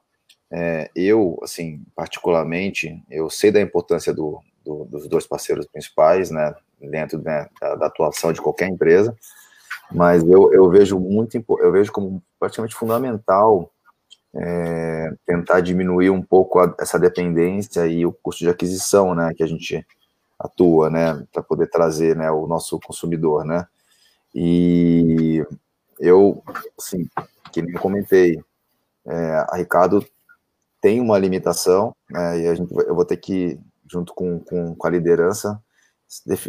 C: É, eu, assim, particularmente, eu sei da importância do, do, dos dois parceiros principais, né? Dentro né, da, da, atuação de qualquer empresa, mas eu, eu vejo muito, eu vejo como praticamente fundamental é, tentar diminuir um pouco a, essa dependência e o custo de aquisição, né? Que a gente atua, né, para poder trazer, né, o nosso consumidor, né. E eu, assim, que nem comentei, é, a Ricardo tem uma limitação, né, e a gente, eu vou ter que, junto com, com, com a liderança,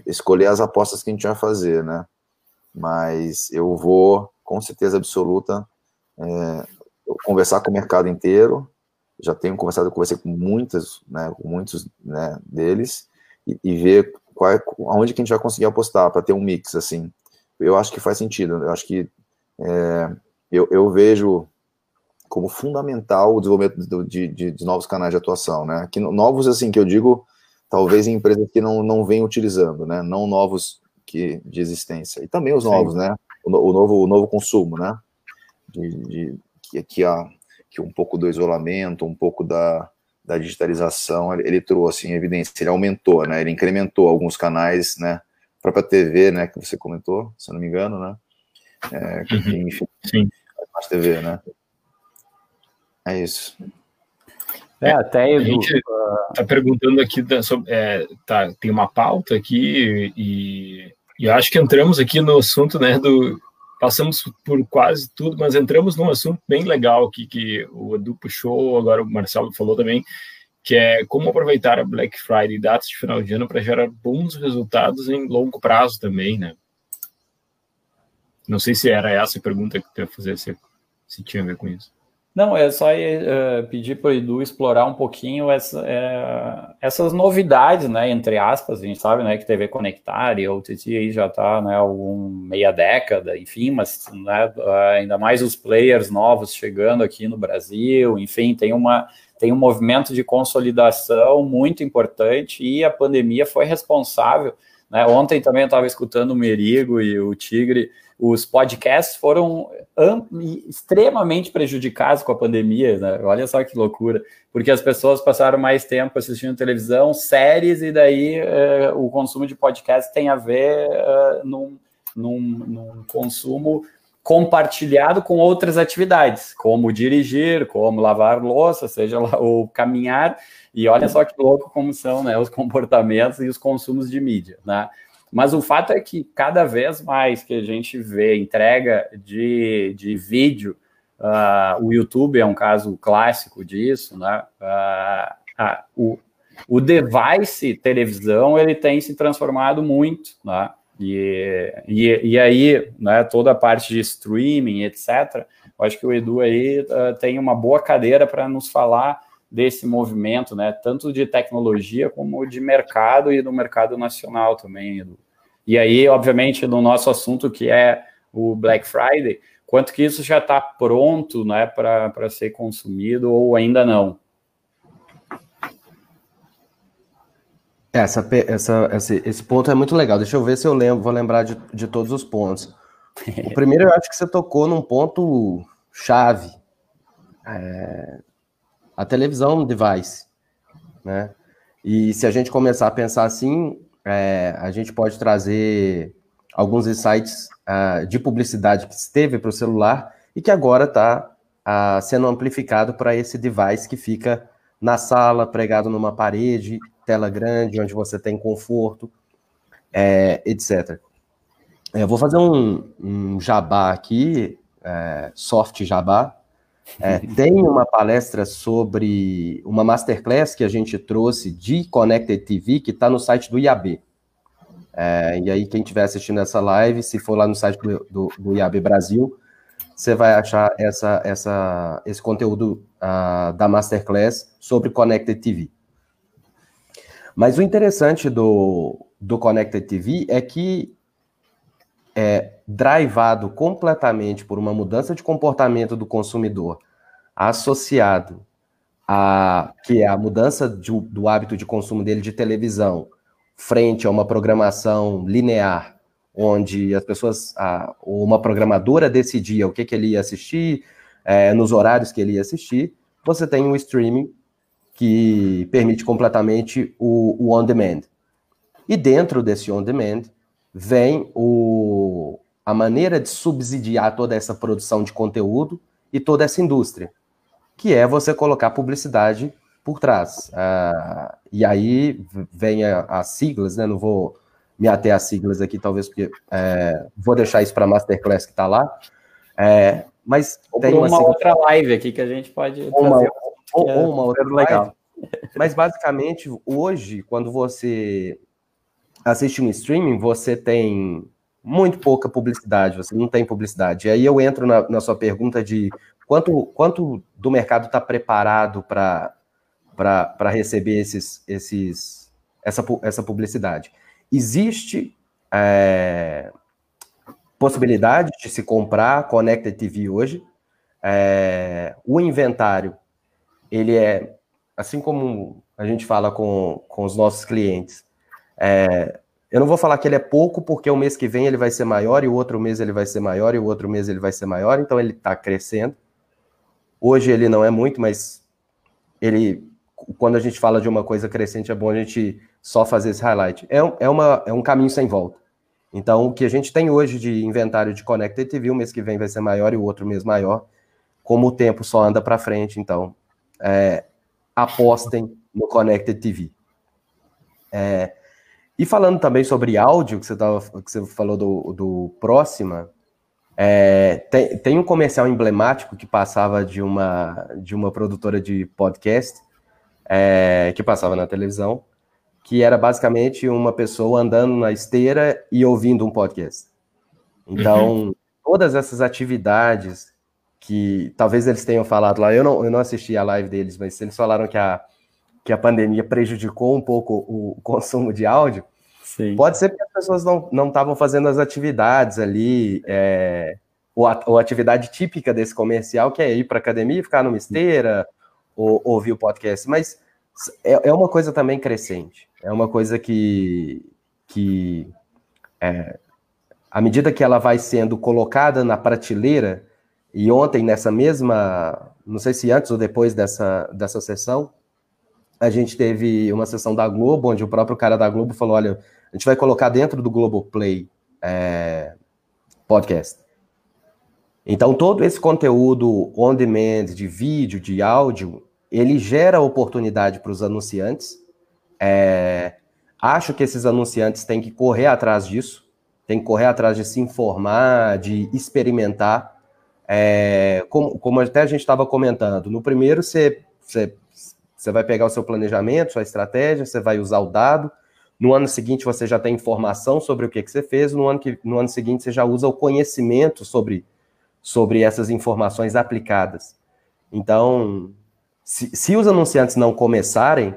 C: escolher as apostas que a gente vai fazer, né. Mas eu vou, com certeza absoluta, é, conversar com o mercado inteiro. Já tenho conversado, conversei com muitas, né, com muitos né, deles, e, e ver qual é, aonde que a gente vai conseguir apostar para ter um mix, assim. Eu acho que faz sentido, eu acho que é, eu, eu, vejo como fundamental o desenvolvimento de, de, de, novos canais de atuação, né? Que novos, assim, que eu digo, talvez em empresas que não, não vêm utilizando, né? Não novos que, de existência. E também os novos, Sim. né? O, o, novo, o novo consumo, né? De, de, que, que, há, que um pouco do isolamento, um pouco da, da digitalização, ele, ele, trouxe em evidência, ele aumentou, né, ele incrementou alguns canais, né, a própria TV, né, que você comentou, se eu não me engano, né, é, uhum. enfim, Sim. a TV, né, é isso.
A: É, até Edu, a gente está perguntando aqui da, sobre, é, tá, tem uma pauta aqui e, e eu acho que entramos aqui no assunto, né, do passamos por quase tudo, mas entramos num assunto bem legal aqui que o Edu puxou, agora o Marcelo falou também, que é como aproveitar a Black Friday e datas de final de ano para gerar bons resultados em longo prazo também, né? Não sei se era essa a pergunta que tu ia fazer, se, se tinha a ver com isso.
B: Não, é só uh, pedir para o Edu explorar um pouquinho essa, é, essas novidades, né, entre aspas, a gente sabe, né, que TV Conectar e o TT aí já está, né, algum meia década, enfim, mas, né, ainda mais os players novos chegando aqui no Brasil, enfim, tem uma tem um movimento de consolidação muito importante e a pandemia foi responsável, né, ontem também eu estava escutando o Merigo e o Tigre, os podcasts foram extremamente prejudicados com a pandemia, né? Olha só que loucura, porque as pessoas passaram mais tempo assistindo televisão, séries, e daí uh, o consumo de podcast tem a ver uh, num, num, num consumo compartilhado com outras atividades, como dirigir, como lavar louça, seja lá, ou caminhar, e olha só que louco como são né, os comportamentos e os consumos de mídia, né? Mas o fato é que cada vez mais que a gente vê entrega de, de vídeo, uh, o YouTube é um caso clássico disso, né? Uh, uh, o, o device televisão ele tem se transformado muito, né? E, e, e aí, né, toda a parte de streaming, etc. Eu acho que o Edu aí tem uma boa cadeira para nos falar desse movimento, né? Tanto de tecnologia como de mercado e do mercado nacional também, Edu. E aí, obviamente, no nosso assunto que é o Black Friday, quanto que isso já está pronto, né, para ser consumido ou ainda não?
D: Essa, essa, esse, esse ponto é muito legal. Deixa eu ver se eu lembro, vou lembrar de, de todos os pontos. O *laughs* primeiro, eu acho que você tocou num ponto chave. É, a televisão device, né? E se a gente começar a pensar assim, é, a gente pode trazer alguns insights uh, de publicidade que esteve para o celular e que agora está uh, sendo amplificado para esse device que fica na sala, pregado numa parede, tela grande, onde você tem conforto, é, etc. Eu vou fazer um, um jabá aqui, é, soft jabá, é, *laughs* tem uma palestra sobre uma masterclass que a gente trouxe de Connected TV, que está no site do IAB. É, e aí, quem estiver assistindo essa live, se for lá no site do, do, do IAB Brasil, você vai achar essa, essa, esse conteúdo uh, da masterclass sobre Connected TV. Mas o interessante do, do Connected TV é que é, drivado completamente por uma mudança de comportamento do consumidor, associado a que é a mudança de, do hábito de consumo dele de televisão, frente a uma programação linear, onde as pessoas, a, uma programadora decidia o que, que ele ia assistir, é, nos horários que ele ia assistir, você tem um streaming que permite completamente o, o on-demand. E dentro desse on-demand, vem o, a maneira de subsidiar toda essa produção de conteúdo e toda essa indústria, que é você colocar publicidade por trás. Uh, e aí vem as siglas, né? Não vou me ater às siglas aqui, talvez porque é, vou deixar isso para a Masterclass que está lá. É, mas
B: ou tem uma, uma outra live aqui que a gente pode
D: uma, fazer. Ou, ou uma outra legal. Mas basicamente, hoje, quando você assiste um streaming, você tem muito pouca publicidade, você não tem publicidade. E aí eu entro na, na sua pergunta de quanto, quanto do mercado está preparado para receber esses, esses, essa, essa publicidade. Existe é, possibilidade de se comprar Connected TV hoje. É, o inventário, ele é, assim como a gente fala com, com os nossos clientes, é, eu não vou falar que ele é pouco, porque o mês que vem ele vai ser maior, e o outro mês ele vai ser maior, e o outro mês ele vai ser maior, então ele está crescendo. Hoje ele não é muito, mas ele, quando a gente fala de uma coisa crescente, é bom a gente só fazer esse highlight. É, é, uma, é um caminho sem volta. Então, o que a gente tem hoje de inventário de Connected TV, o mês que vem vai ser maior e o outro mês maior, como o tempo só anda para frente, então, é, apostem no Connected TV. É, e falando também sobre áudio, que você, tava, que você falou do, do Próxima, é, tem, tem um comercial emblemático que passava de uma, de uma produtora de podcast, é, que passava na televisão, que era basicamente uma pessoa andando na esteira e ouvindo um podcast. Então, uhum. todas essas atividades que talvez eles tenham falado lá, eu não, eu não assisti a live deles, mas eles falaram que a, que a pandemia prejudicou um pouco o consumo de áudio, Sim. Pode ser porque as pessoas não estavam fazendo as atividades ali, é, ou, a, ou a atividade típica desse comercial, que é ir para academia, ficar numa esteira, ou ouvir o podcast. Mas é, é uma coisa também crescente. É uma coisa que, que é, à medida que ela vai sendo colocada na prateleira, e ontem, nessa mesma, não sei se antes ou depois dessa, dessa sessão, a gente teve uma sessão da Globo, onde o próprio cara da Globo falou: olha, a gente vai colocar dentro do Globoplay é, podcast. Então, todo esse conteúdo on demand, de vídeo, de áudio, ele gera oportunidade para os anunciantes. É, acho que esses anunciantes têm que correr atrás disso, têm que correr atrás de se informar, de experimentar. É, como, como, até a gente estava comentando, no primeiro você, você, vai pegar o seu planejamento, sua estratégia, você vai usar o dado, no ano seguinte você já tem informação sobre o que, que você fez, no ano, que, no ano seguinte você já usa o conhecimento sobre, sobre essas informações aplicadas. Então, se, se os anunciantes não começarem,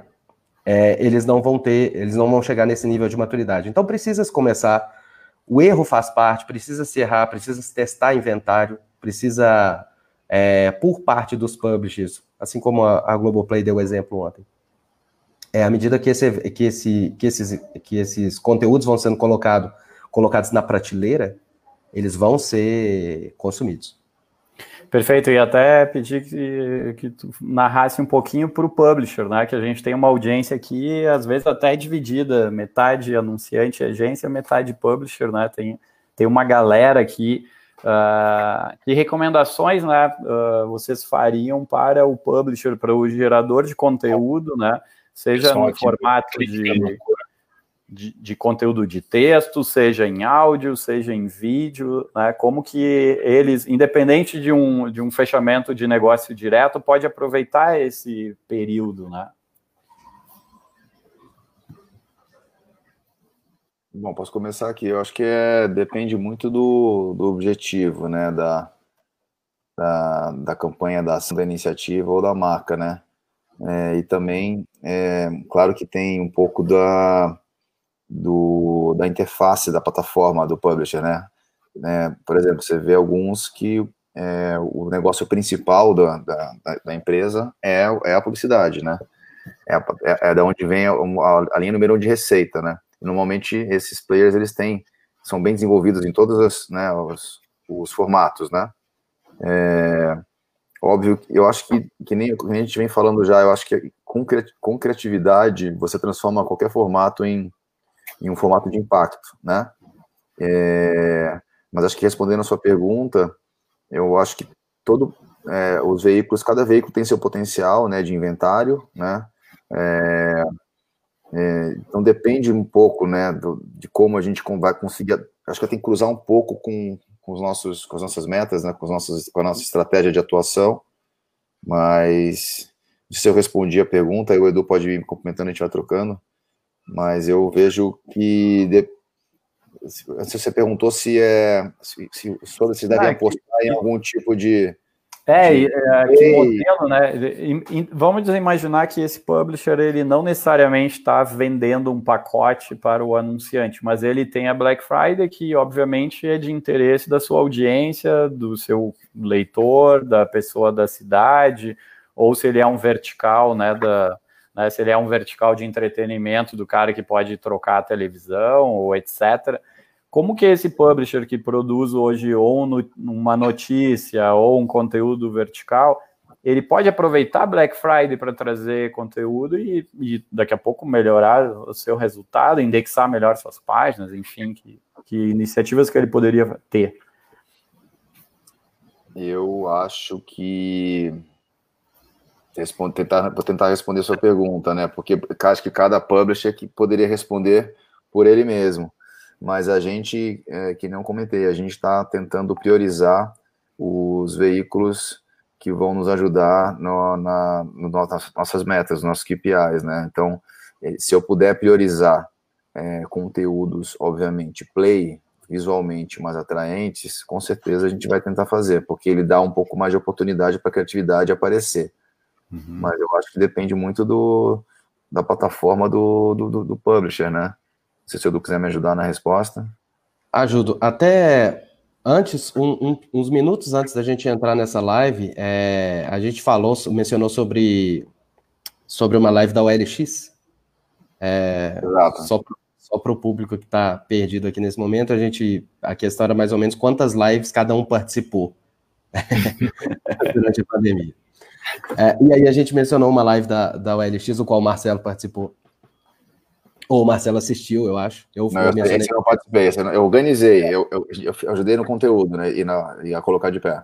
D: é, eles não vão ter, eles não vão chegar nesse nível de maturidade. Então precisa se começar. O erro faz parte, precisa se errar, precisa se testar inventário, precisa, é, por parte dos publishers, assim como a, a Globoplay deu exemplo ontem, é, à medida que, esse, que, esse, que, esses, que esses conteúdos vão sendo colocado, colocados na prateleira, eles vão ser consumidos.
B: Perfeito, e até pedir que, que tu narrasse um pouquinho para o publisher, né? Que a gente tem uma audiência aqui, às vezes até dividida, metade anunciante agência, metade publisher, né? Tem, tem uma galera aqui. Uh, que recomendações né, uh, vocês fariam para o publisher, para o gerador de conteúdo, né? seja no formato de, de, de, conteúdo de texto, seja em áudio, seja em vídeo, né? Como que eles, independente de um, de um fechamento de negócio direto, pode aproveitar esse período, né?
C: Bom, posso começar aqui. Eu acho que é, depende muito do, do objetivo, né? Da, da, da campanha, da ação da iniciativa ou da marca, né? É, e também, é, claro que tem um pouco da, do, da interface da plataforma do publisher, né? É, por exemplo, você vê alguns que é, o negócio principal da, da, da, empresa é, é a publicidade, né? É, é, é da onde vem a, a, linha número um de receita, né? E normalmente esses players eles têm são bem desenvolvidos em todos as, né, os, os formatos, né? É, Óbvio, eu acho que, que nem a gente vem falando já, eu acho que com, com criatividade você transforma qualquer formato em, em um formato de impacto, né? É, mas acho que respondendo a sua pergunta, eu acho que todo é, os veículos, cada veículo tem seu potencial, né, de inventário, né? É, é, então depende um pouco, né, do, de como a gente vai conseguir. Acho que tem que cruzar um pouco com, com, os nossos, com as nossas metas, né, com, os nossos, com a nossa estratégia de atuação, mas se eu respondi a pergunta, aí o Edu pode ir me complementando, a gente vai trocando, mas eu vejo que de, se você perguntou se é se, se, se devem ah, apostar que... em algum tipo de
B: é, é que modelo, né? Vamos imaginar que esse publisher ele não necessariamente está vendendo um pacote para o anunciante, mas ele tem a Black Friday que obviamente é de interesse da sua audiência, do seu leitor, da pessoa da cidade, ou se ele é um vertical, né? Da, né, se ele é um vertical de entretenimento do cara que pode trocar a televisão ou etc. Como que esse publisher que produz hoje ou no, uma notícia ou um conteúdo vertical, ele pode aproveitar Black Friday para trazer conteúdo e, e, daqui a pouco melhorar o seu resultado, indexar melhor suas páginas, enfim, que, que iniciativas que ele poderia ter?
C: Eu acho que tentar, vou tentar responder sua pergunta, né? Porque acho que cada publisher que poderia responder por ele mesmo. Mas a gente, é, que não comentei, a gente está tentando priorizar os veículos que vão nos ajudar no, na, no, nas nossas metas, nossos KPIs, né? Então, é, se eu puder priorizar é, conteúdos, obviamente, play, visualmente mais atraentes, com certeza a gente vai tentar fazer, porque ele dá um pouco mais de oportunidade para a criatividade aparecer. Uhum. Mas eu acho que depende muito do, da plataforma do, do, do publisher, né? Se o Edu quiser me ajudar na resposta.
D: Ajudo. Até antes, um, um, uns minutos antes da gente entrar nessa live, é, a gente falou, mencionou sobre, sobre uma live da OLX. É, Exato. Só, só para o público que está perdido aqui nesse momento, a gente. A questão era mais ou menos quantas lives cada um participou *laughs* durante a pandemia. É, e aí a gente mencionou uma live da, da OLX, o qual o Marcelo participou. Ou o Marcelo assistiu, eu acho. Eu,
C: não, eu, esse eu não participei, eu organizei, eu, eu, eu, ajudei no conteúdo, né? E, na, e a colocar de pé.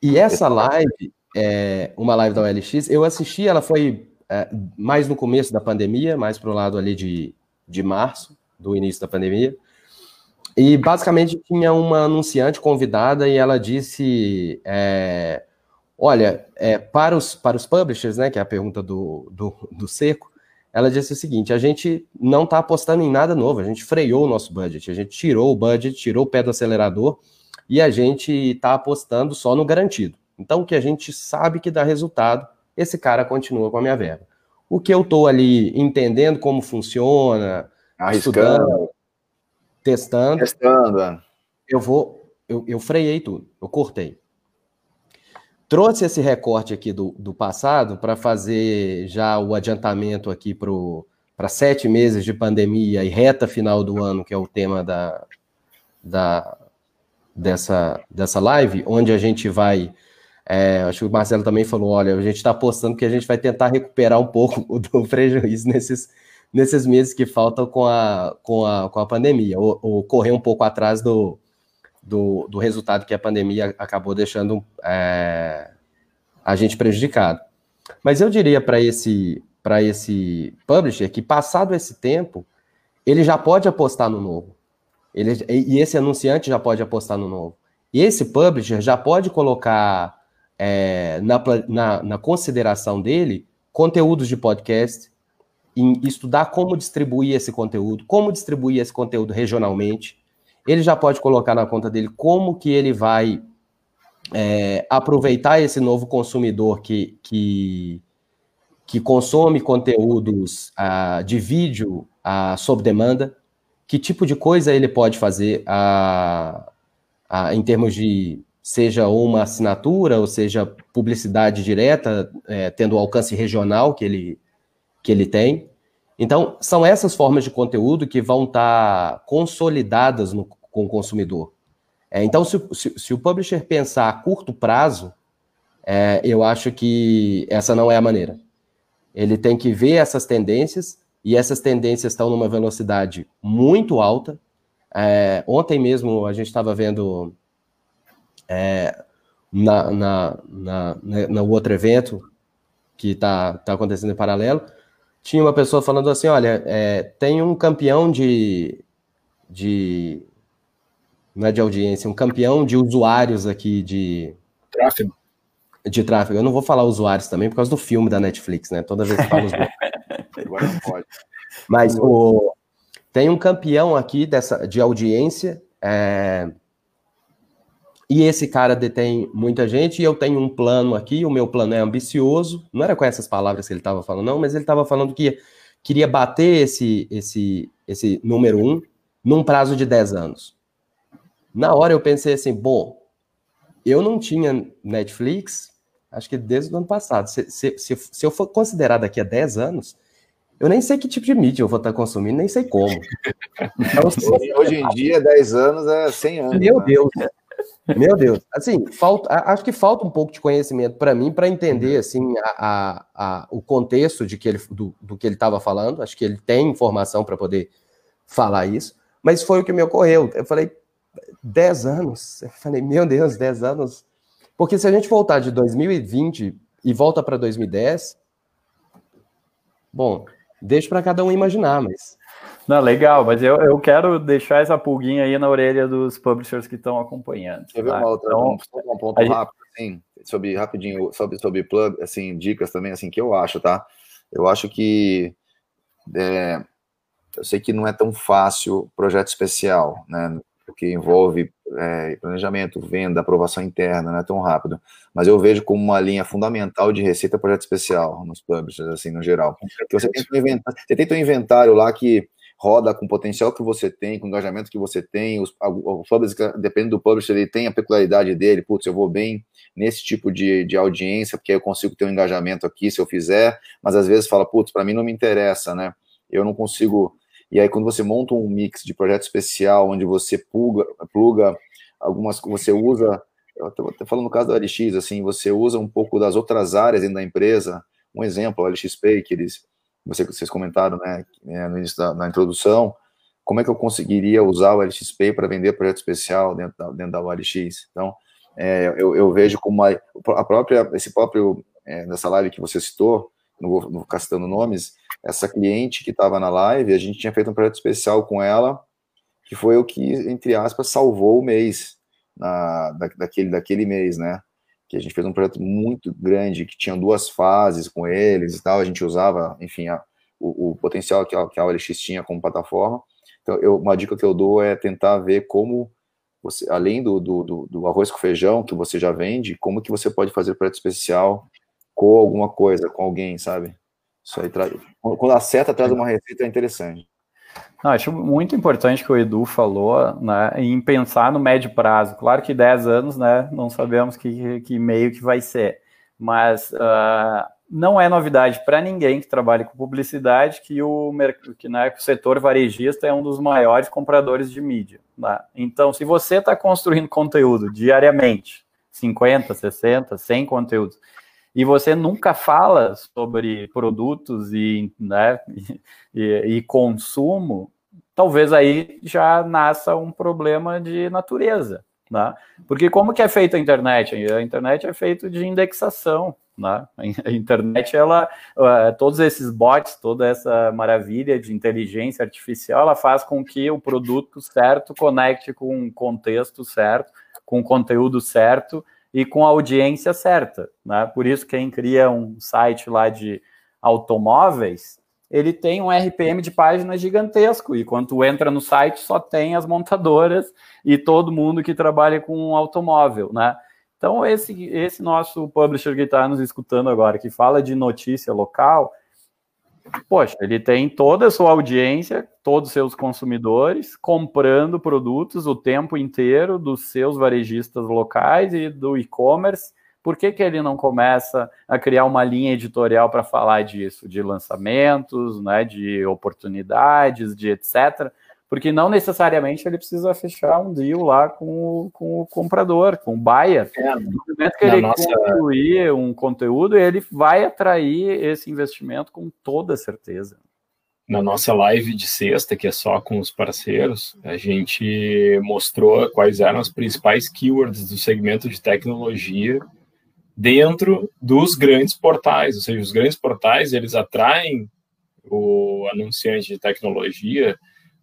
D: E essa live, é, uma live da OLX, eu assisti, ela foi é, mais no começo da pandemia, mais para o lado ali de, de março, do início da pandemia. E basicamente tinha uma anunciante convidada e ela disse: é, Olha, é, para, os, para os publishers, né, que é a pergunta do, do, do Seco, ela disse o seguinte: a gente não está apostando em nada novo, a gente freou o nosso budget, a gente tirou o budget, tirou o pé do acelerador e a gente está apostando só no garantido. Então, o que a gente sabe que dá resultado, esse cara continua com a minha verba. O que eu estou ali entendendo como funciona,
C: Arriscando. estudando,
D: testando,
C: testando. É.
D: eu vou, eu, eu freiei tudo, eu cortei trouxe esse recorte aqui do, do passado para fazer já o adiantamento aqui para sete meses de pandemia e reta final do ano, que é o tema da, da, dessa, dessa live, onde a gente vai. É, acho que o Marcelo também falou: olha, a gente está apostando que a gente vai tentar recuperar um pouco *laughs* do prejuízo nesses, nesses meses que faltam com a, com a, com a pandemia, ou, ou correr um pouco atrás do, do, do resultado que a pandemia acabou deixando é, a gente prejudicado. Mas eu diria para esse, esse publisher que, passado esse tempo, ele já pode apostar no novo. Ele, e esse anunciante já pode apostar no novo. E esse publisher já pode colocar é, na, na, na, consideração dele conteúdos de podcast, em estudar como distribuir esse conteúdo, como distribuir esse conteúdo regionalmente, ele já pode colocar na conta dele como que ele vai é, aproveitar esse novo consumidor que, que, que consome conteúdos uh, de vídeo uh, sob demanda, que tipo de coisa ele pode fazer uh, uh, em termos de seja uma assinatura ou seja publicidade direta, é, tendo o alcance regional que ele, que ele tem. Então, são essas formas de conteúdo que vão estar tá consolidadas no, com o consumidor. É, então, se, se, se, o publisher pensar a curto prazo, é, eu acho que essa não é a maneira. Ele tem que ver essas tendências, e essas tendências estão numa velocidade muito alta. É, ontem mesmo a gente estava vendo é, na, na, na, no outro evento que está tá acontecendo em paralelo, tinha uma pessoa falando assim: olha, é, tem um campeão de, de não é de audiência, um campeão de usuários aqui de
A: tráfego.
D: De tráfego. Eu não vou falar usuários também por causa do filme da Netflix, né? Toda vez que falo usuários. *laughs* Agora não pode. Mas o, tem um campeão aqui dessa, de audiência, é, e esse cara detém muita gente, e eu tenho um plano aqui, o meu plano é ambicioso, não era com essas palavras que ele estava falando, não, mas ele estava falando que queria bater esse, esse, esse número um num prazo de 10 anos. Na hora eu pensei assim, bom, eu não tinha Netflix, acho que desde o ano passado. Se, se, se, se eu for considerar daqui a 10 anos, eu nem sei que tipo de mídia eu vou estar consumindo, nem sei como. *laughs*
C: Então, hoje em dia, 10 anos é 100 anos.
D: Meu né? Deus. Meu Deus. Assim, falta, acho que falta um pouco de conhecimento para mim para entender uhum. assim a, a, a, o contexto de que ele, do, do que ele estava falando. Acho que ele tem informação para poder falar isso, mas foi o que me ocorreu. Eu falei, 10 anos. Eu falei, meu Deus, 10 anos. Porque se a gente voltar de 2020 e volta para 2010. Bom, deixo para cada um imaginar, mas.
B: Não, legal, mas eu, eu quero deixar essa pulguinha aí na orelha dos publishers que estão acompanhando.
C: Quer ver
B: tá?
C: uma outra,
B: Então,
C: um, um ponto
B: gente-
C: rápido, assim, sobre, rapidinho, sobre, sobre plug, assim, dicas também, assim, que eu acho, tá? Eu acho que, é, eu sei que não é tão fácil projeto especial, né? Porque envolve é, planejamento, venda, aprovação interna, não é tão rápido. Mas eu vejo como uma linha fundamental de receita projeto especial nos publishers, assim, no geral. Que você tem um inventário, você tem um inventário lá que roda com o potencial que você tem, com o engajamento que você tem, os, o, o publisher, depende do publisher, ele tem a peculiaridade dele, putz, eu vou bem nesse tipo de, de audiência, porque eu consigo ter um engajamento aqui se eu fizer, mas às vezes fala, putz, para mim não me interessa, né? Eu não consigo. E aí, quando você monta um mix de projeto especial, onde você pluga, pluga algumas, você usa, eu tô falando no caso da LX, assim, você usa um pouco das outras áreas dentro da empresa, um exemplo, o LX Pay, que eles, você, vocês comentaram, né, né, no início da na introdução, como é que eu conseguiria usar o Pay para vender projeto especial dentro da, dentro da OLX? Então, é, eu, eu vejo como a, a própria, esse próprio, é, nessa live que você citou, não vou, não ficar citando nomes, essa cliente que estava na live, a gente tinha feito um projeto especial com ela, que foi o que, entre aspas, salvou o mês, na, da, daquele, daquele mês, né? Que a gente fez um projeto muito grande, que tinha duas fases com eles e tal, a gente usava, enfim, a, o, o, potencial que a, que a OLX tinha como plataforma. Então, eu, uma dica que eu dou é tentar ver como você, além do, do, do, do arroz com feijão que você já vende, como que você pode fazer projeto especial com alguma coisa, com alguém, sabe? Isso aí traz. Quando acerta, traz uma receita interessante.
B: Não, acho muito importante que o Edu falou, né, em pensar no médio prazo. Claro que 10 anos, né, não sabemos que, que meio que vai ser, mas uh, não é novidade para ninguém que trabalha com publicidade que o, que, né, o setor varejista é um dos maiores compradores de mídia. Né? Então, se você está construindo conteúdo diariamente, 50, 60, 100 conteúdos, e você nunca fala sobre produtos e, né, e, e, consumo, talvez aí já nasça um problema de natureza, né? Porque como que é feita a internet? A internet é feita de indexação, né? A internet, ela, todos esses bots, toda essa maravilha de inteligência artificial, ela faz com que o produto certo conecte com o contexto certo, com o conteúdo certo, e com a audiência certa. Né? Por isso, quem cria um site lá de automóveis, ele tem um RPM de página gigantesco, e quando entra no site, só tem as montadoras e todo mundo que trabalha com automóvel, né? Então, esse, esse nosso publisher que está nos escutando agora, que fala de notícia local, poxa, ele tem toda a sua audiência, todos os seus consumidores comprando produtos o tempo inteiro dos seus varejistas locais e do e-commerce. Por que, que ele não começa a criar uma linha editorial para falar disso, de lançamentos, né, de oportunidades, de etc. Porque não necessariamente ele precisa fechar um deal lá com o, com o comprador, com o buyer. É, no momento que ele nossa... construir um conteúdo, ele vai atrair esse investimento com toda certeza.
A: Na nossa live de sexta, que é só com os parceiros, a gente mostrou quais eram as principais keywords do segmento de tecnologia dentro dos grandes portais, ou seja, os grandes portais eles atraem o anunciante de tecnologia,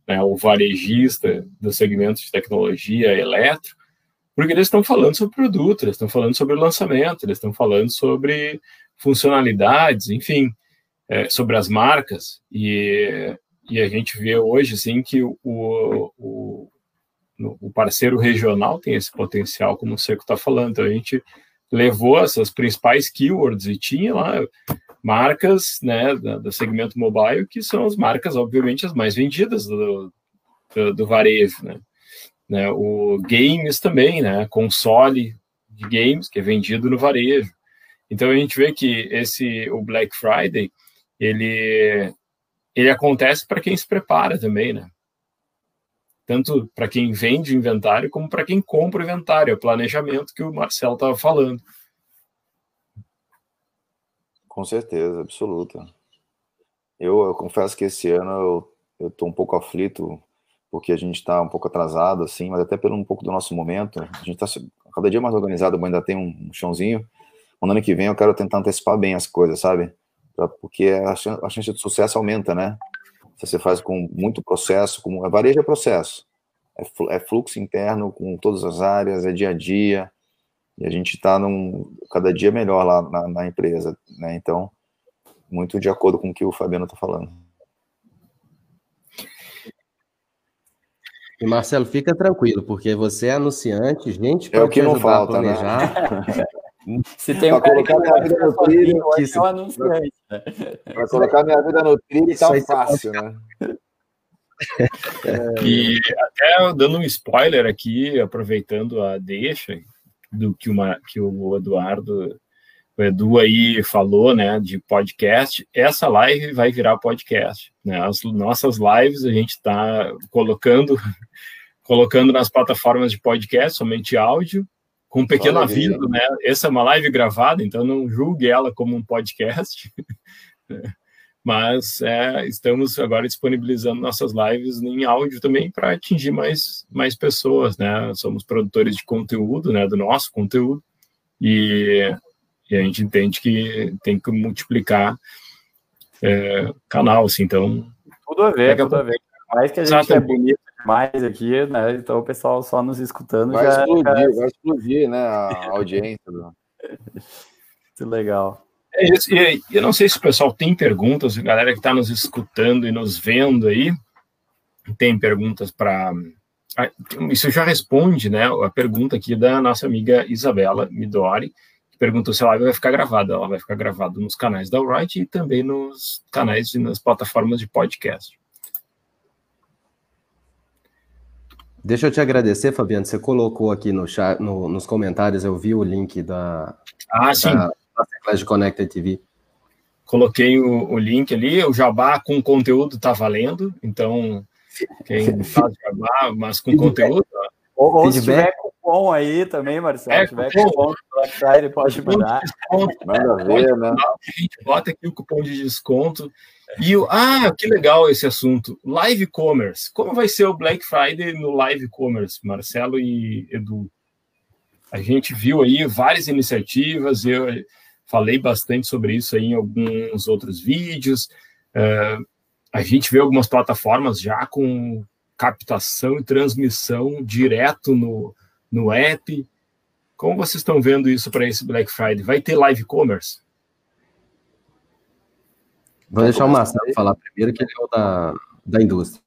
A: né, o varejista do segmento de tecnologia eletro, porque eles estão falando sobre produto, eles estão falando sobre lançamento, eles estão falando sobre funcionalidades, enfim, é, sobre as marcas, e, e a gente vê hoje assim que o, o, o parceiro regional tem esse potencial, como o Seco está falando, então a gente levou essas principais keywords e tinha lá marcas né, do segmento mobile, que são as marcas, obviamente, as mais vendidas do, do, do varejo. Né? né? O games também, né? console de games, que é vendido no varejo. Então a gente vê que esse o Black Friday ele ele acontece para quem se prepara também, né? Tanto para quem vende o inventário como para quem compra o inventário, é o planejamento que o Marcelo estava falando.
C: Com certeza, absoluta. Eu, eu, confesso que esse ano eu estou um pouco aflito, porque a gente está um pouco atrasado, assim, mas até pelo um pouco do nosso momento. A gente está cada dia mais organizado, mas ainda tem um, chãozinho. no ano que vem eu quero tentar antecipar bem as coisas, sabe? Pra, porque a chance, a chance de sucesso aumenta, né? Se você faz com muito processo, como a varejo é processo, é, é fluxo interno com todas as áreas, é dia a dia, e a gente está cada dia melhor lá na, na, empresa, né? Então, muito de acordo com o que o Fabiano está falando.
D: E Marcelo, fica tranquilo, porque você é anunciante, gente
C: é o que não falta, né?
B: Se tem um cara colocar minha vida no trilho, é o anunciante.
C: Para colocar minha vida no trilho tá fácil, né?
A: E até dando um spoiler aqui, aproveitando a deixa do que, uma, que o Eduardo, o Edu aí falou, né, de podcast, essa live vai virar podcast, né? As nossas lives a gente está colocando *laughs* colocando nas plataformas de podcast somente áudio com um pequeno aviso, né? Essa é uma live gravada, então não julgue ela como um podcast. *laughs* Mas é, estamos agora disponibilizando nossas lives em áudio também para atingir mais, mais pessoas, né? Somos produtores de conteúdo, né? Do nosso conteúdo e, e a gente entende que tem que multiplicar é, canal, assim, então...
B: Tudo a ver, tudo a ver. Mais que a gente é bonito mais aqui, né? Então o pessoal só nos escutando
C: vai
B: já.
C: Explodir. Vai explodir, né? A audiência. *laughs*
B: Muito legal.
A: É eu não sei se o pessoal tem perguntas, a galera que está nos escutando e nos vendo aí, tem perguntas para. Isso já responde, né? A pergunta aqui da nossa amiga Isabela Midori, que perguntou se a live vai ficar gravada. Ela vai ficar gravada nos canais da Wright e também nos canais e nas plataformas de podcast.
D: Deixa eu te agradecer, Fabiano. Você colocou aqui no chat, no, nos comentários, eu vi o link da,
A: ah, sim. Da,
D: da Connected TV.
A: Coloquei o, o, link ali, o jabá com conteúdo está valendo, então quem faz jabá, mas com conteúdo.
B: Ou, ou se tiver cupom aí também, Marcelo, é, se tiver cupom, cupom ele pode mandar.
C: Manda ver, né?
A: A gente bota aqui o cupom de desconto e o, ah, que legal esse assunto. Live commerce. Como vai ser o Black Friday no live commerce, Marcelo e Edu? A gente viu aí várias iniciativas, eu falei bastante sobre isso aí em alguns outros vídeos. Uh, a gente vê algumas plataformas já com captação e transmissão direto no, no app. Como vocês estão vendo isso para esse Black Friday? Vai ter live commerce?
D: Vou deixar o Marcelo falar primeiro, que ele é o da, da indústria.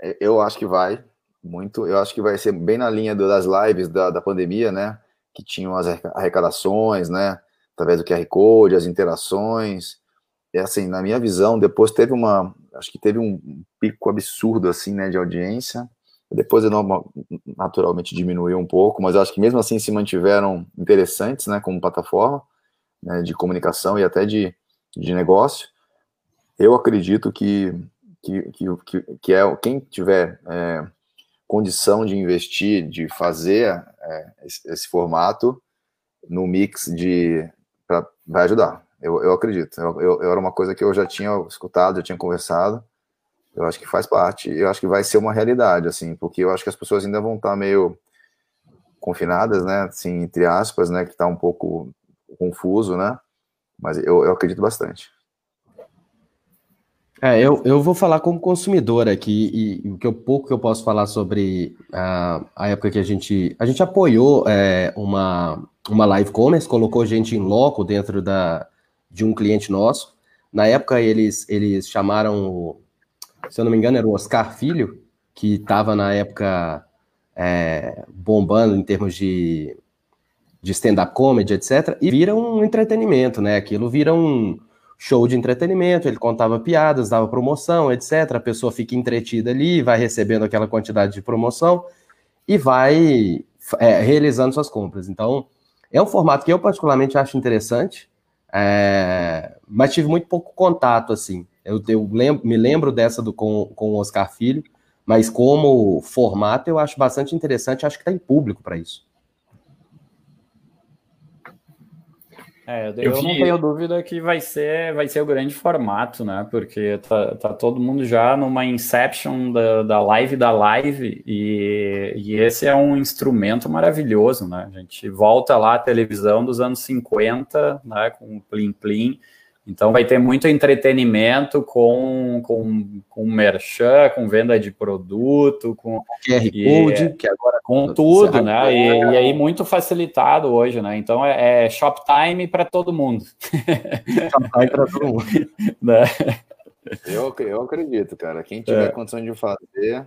C: É, eu acho que vai, muito. Eu acho que vai ser bem na linha das lives da, da pandemia, né? Que tinham as arrecadações, né? Através do QR Code, as interações. E assim, na minha visão, depois teve uma. Acho que teve um pico absurdo, assim, né? De audiência. Depois, naturalmente, diminuiu um pouco, mas acho que mesmo assim se mantiveram interessantes, né? Como plataforma né, de comunicação e até de de negócio. Eu acredito que, que, que, que é quem tiver é, condição de investir, de fazer é, esse, esse, formato no mix de pra, vai ajudar. Eu, eu acredito. Eu, eu, eu, era uma coisa que eu já tinha escutado, já tinha conversado. Eu acho que faz parte. Eu acho que vai ser uma realidade, assim, porque eu acho que as pessoas ainda vão estar meio confinadas, né? Assim, entre aspas, né? Que está um pouco confuso, né? Mas eu, eu acredito bastante.
D: É, eu, eu vou falar como consumidor aqui, e o que eu, pouco que eu posso falar sobre a, a época que a gente, a gente apoiou é, uma, uma live commerce, colocou gente em loco dentro da, de um cliente nosso. Na época eles, eles chamaram, se eu não me engano, era o Oscar Filho, que estava na época é, bombando em termos de de stand-up comedy, etc., e vira um entretenimento, né? Aquilo vira um show de entretenimento, ele contava piadas, dava promoção, etc. A pessoa fica entretida ali, vai recebendo aquela quantidade de promoção e vai é, realizando suas compras. Então, é um formato que eu particularmente acho interessante, é, mas tive muito pouco contato, assim. Eu, eu lembro, me lembro dessa do, com, com o Oscar Filho, mas como formato eu acho bastante interessante, acho que tem público para isso.
B: É, eu, eu vi... não tenho dúvida que vai ser, vai ser o grande formato, né? Porque tá, tá todo mundo já numa inception da, da live da live e, e esse é um instrumento maravilhoso, né? A gente volta lá à televisão dos anos 50, né? Com o Plim Plim então vai ter muito entretenimento com, com, com merchan, com venda de produto, com
D: QR Code, que agora
B: com tudo, né? E, e, aí muito facilitado hoje, né? Então é, é Shoptime para todo mundo. *laughs*
D: Shoptime para todo mundo. *laughs*
C: né? eu, eu acredito, cara. Quem tiver é. condição de fazer,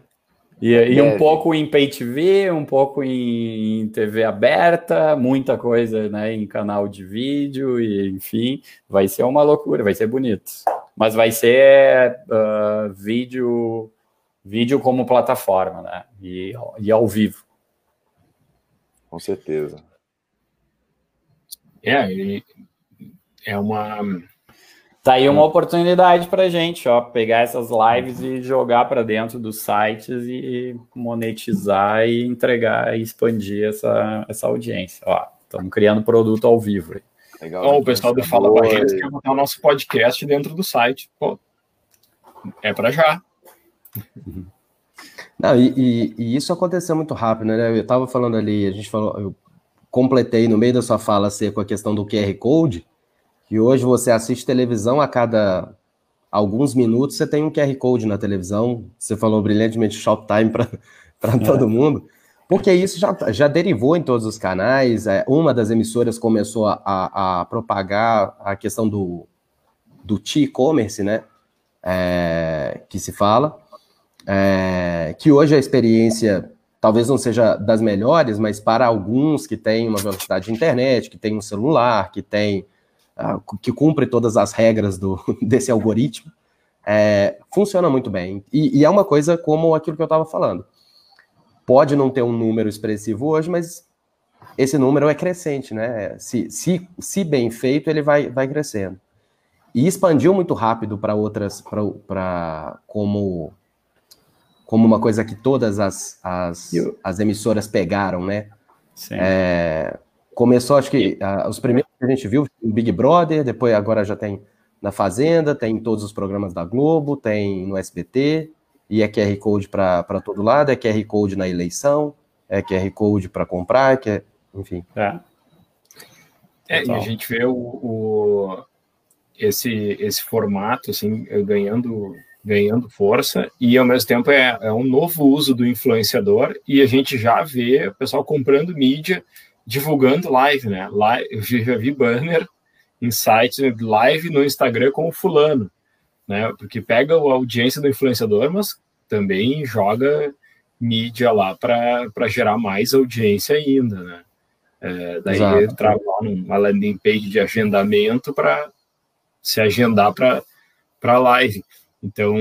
B: e, e, um pouco em Pay TV, um pouco em TV aberta, muita coisa né, em canal de vídeo, e enfim, vai ser uma loucura, vai ser bonito. Mas vai ser uh, vídeo, vídeo como plataforma, né? E, e ao vivo.
C: Com certeza.
A: É, é uma
B: Tá aí uma oportunidade para gente, ó, pegar essas lives e jogar para dentro dos sites e monetizar e entregar e expandir essa, essa audiência. Ó, estamos criando produto ao vivo.
A: Legal. Ó, o pessoal do Fala com a gente quer botar o nosso podcast dentro do site. Pô, é para já.
D: Não, e, e, e, isso aconteceu muito rápido, né? Eu estava falando ali, a gente falou, eu completei no meio da sua fala ser com a questão do QR Code que hoje você assiste televisão a cada alguns minutos, você tem um QR Code na televisão. Você falou brilhantemente Shoptime para *laughs* é. todo mundo. Porque isso já, já derivou em todos os canais. É, uma das emissoras começou a, a, a propagar a questão do, do T-commerce, né? É, que se fala. É, que hoje a experiência talvez não seja das melhores, mas para alguns que têm uma velocidade de internet, que tem um celular, que tem que cumpre todas as regras do, *laughs* desse algoritmo, é, funciona muito bem. E, e, é uma coisa como aquilo que eu estava falando. Pode não ter um número expressivo hoje, mas esse número é crescente, né? Se, se, se bem feito, ele vai, vai crescendo. E expandiu muito rápido para outras, para como, como uma coisa que todas as, as, as emissoras pegaram, né? Sim. É, Começou, acho que uh, os primeiros que a gente viu, o Big Brother, depois agora já tem na Fazenda, tem em todos os programas da Globo, tem no SBT, e é QR Code para todo lado, é QR Code na eleição, é QR Code para comprar, que é, enfim.
A: É. é e a gente vê o, o, esse, esse formato assim, ganhando, ganhando força, e ao mesmo tempo é, é um novo uso do influenciador, e a gente já vê o pessoal comprando mídia divulgando live, né? Live, eu já vi banner em sites live no Instagram com o fulano, né? Porque pega a audiência do influenciador, mas também joga mídia lá para gerar mais audiência ainda, né? É, daí Exato. trabalha uma landing page de agendamento para se agendar para live. Então,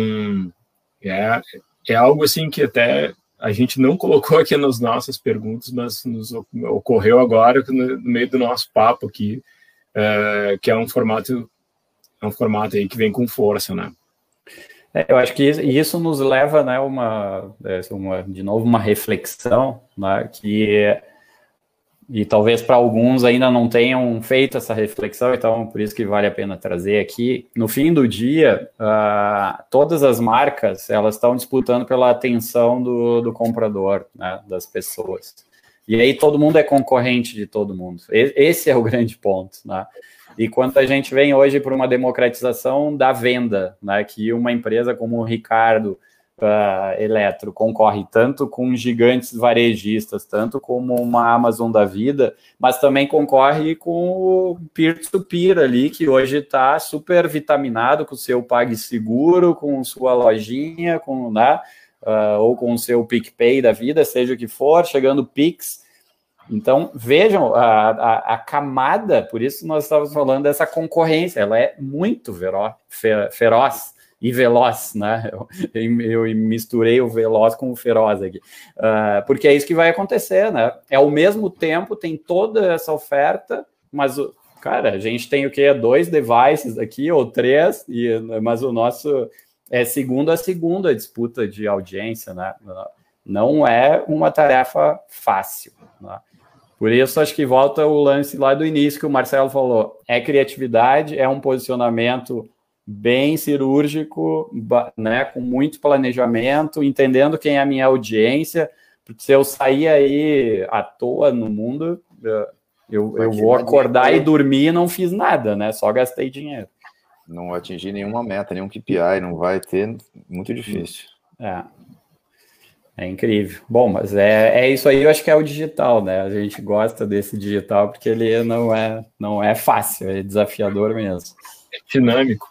A: é, é algo assim que até a gente não colocou aqui nas nossas perguntas, mas nos ocorreu agora no meio do nosso papo aqui, é, que é um formato é um formato aí que vem com força, né?
B: É, eu acho que isso nos leva, né, uma, é, uma de novo uma reflexão, né, que e talvez para alguns ainda não tenham feito essa reflexão, então por isso que vale a pena trazer aqui. No fim do dia, uh, todas as marcas elas estão disputando pela atenção do, do comprador, né, das pessoas. E aí todo mundo é concorrente de todo mundo. Esse é o *laughs* grande ponto, né? E quando a gente vem hoje para uma democratização da venda, né, que uma empresa como o Ricardo uh, Eletro concorre tanto com gigantes varejistas, tanto como uma Amazon da vida, mas também concorre com o peer-to-peer -peer ali, que hoje está super vitaminado com o seu PagSeguro, com sua lojinha, com, né, uh, ou com o seu PicPay da vida, seja o que for, chegando Pix. Então, vejam a, a, a, camada, por isso nós estávamos falando dessa concorrência, ela é muito feroz e veloz, né? Eu, eu, misturei o veloz com o feroz aqui, uh, porque é isso que vai acontecer, né? É ao mesmo tempo tem toda essa oferta, mas o cara, a gente tem o que dois devices aqui ou três, e mas o nosso é segundo a segunda disputa de audiência, né? Não é uma tarefa fácil, né? Por isso, acho que volta o lance lá do início que o Marcelo falou. É criatividade, é um posicionamento bem cirúrgico, né, com muito planejamento, entendendo quem é a minha audiência, porque se eu sair aí à toa no mundo, eu, eu vou acordar e dormir e não fiz nada, né? Só gastei dinheiro.
C: Não atingir nenhuma meta, nenhum KPI, não vai ter, muito difícil.
B: É. É incrível. Bom, mas é, é isso aí, eu acho que é o digital, né? A gente gosta desse digital porque ele não é, não é fácil, é desafiador mesmo.
A: É dinâmico.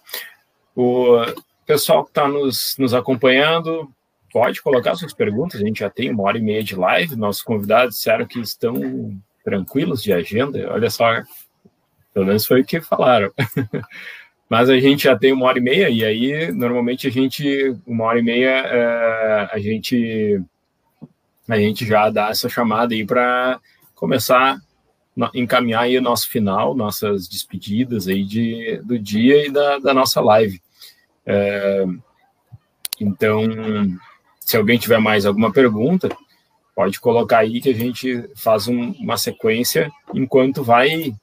A: O pessoal que está nos, nos acompanhando, pode colocar suas perguntas, a gente já tem uma hora e meia de live, nossos convidados disseram que estão tranquilos de agenda, olha só, pelo menos foi o que falaram. *laughs* Mas a gente já tem uma hora e meia, e aí normalmente a gente, uma hora e meia, é, a gente a gente já dá essa chamada aí para começar a encaminhar aí o nosso final, nossas despedidas aí de, do dia e da, da nossa live. É, então, se alguém tiver mais alguma pergunta, pode colocar aí que a gente faz um, uma sequência enquanto vai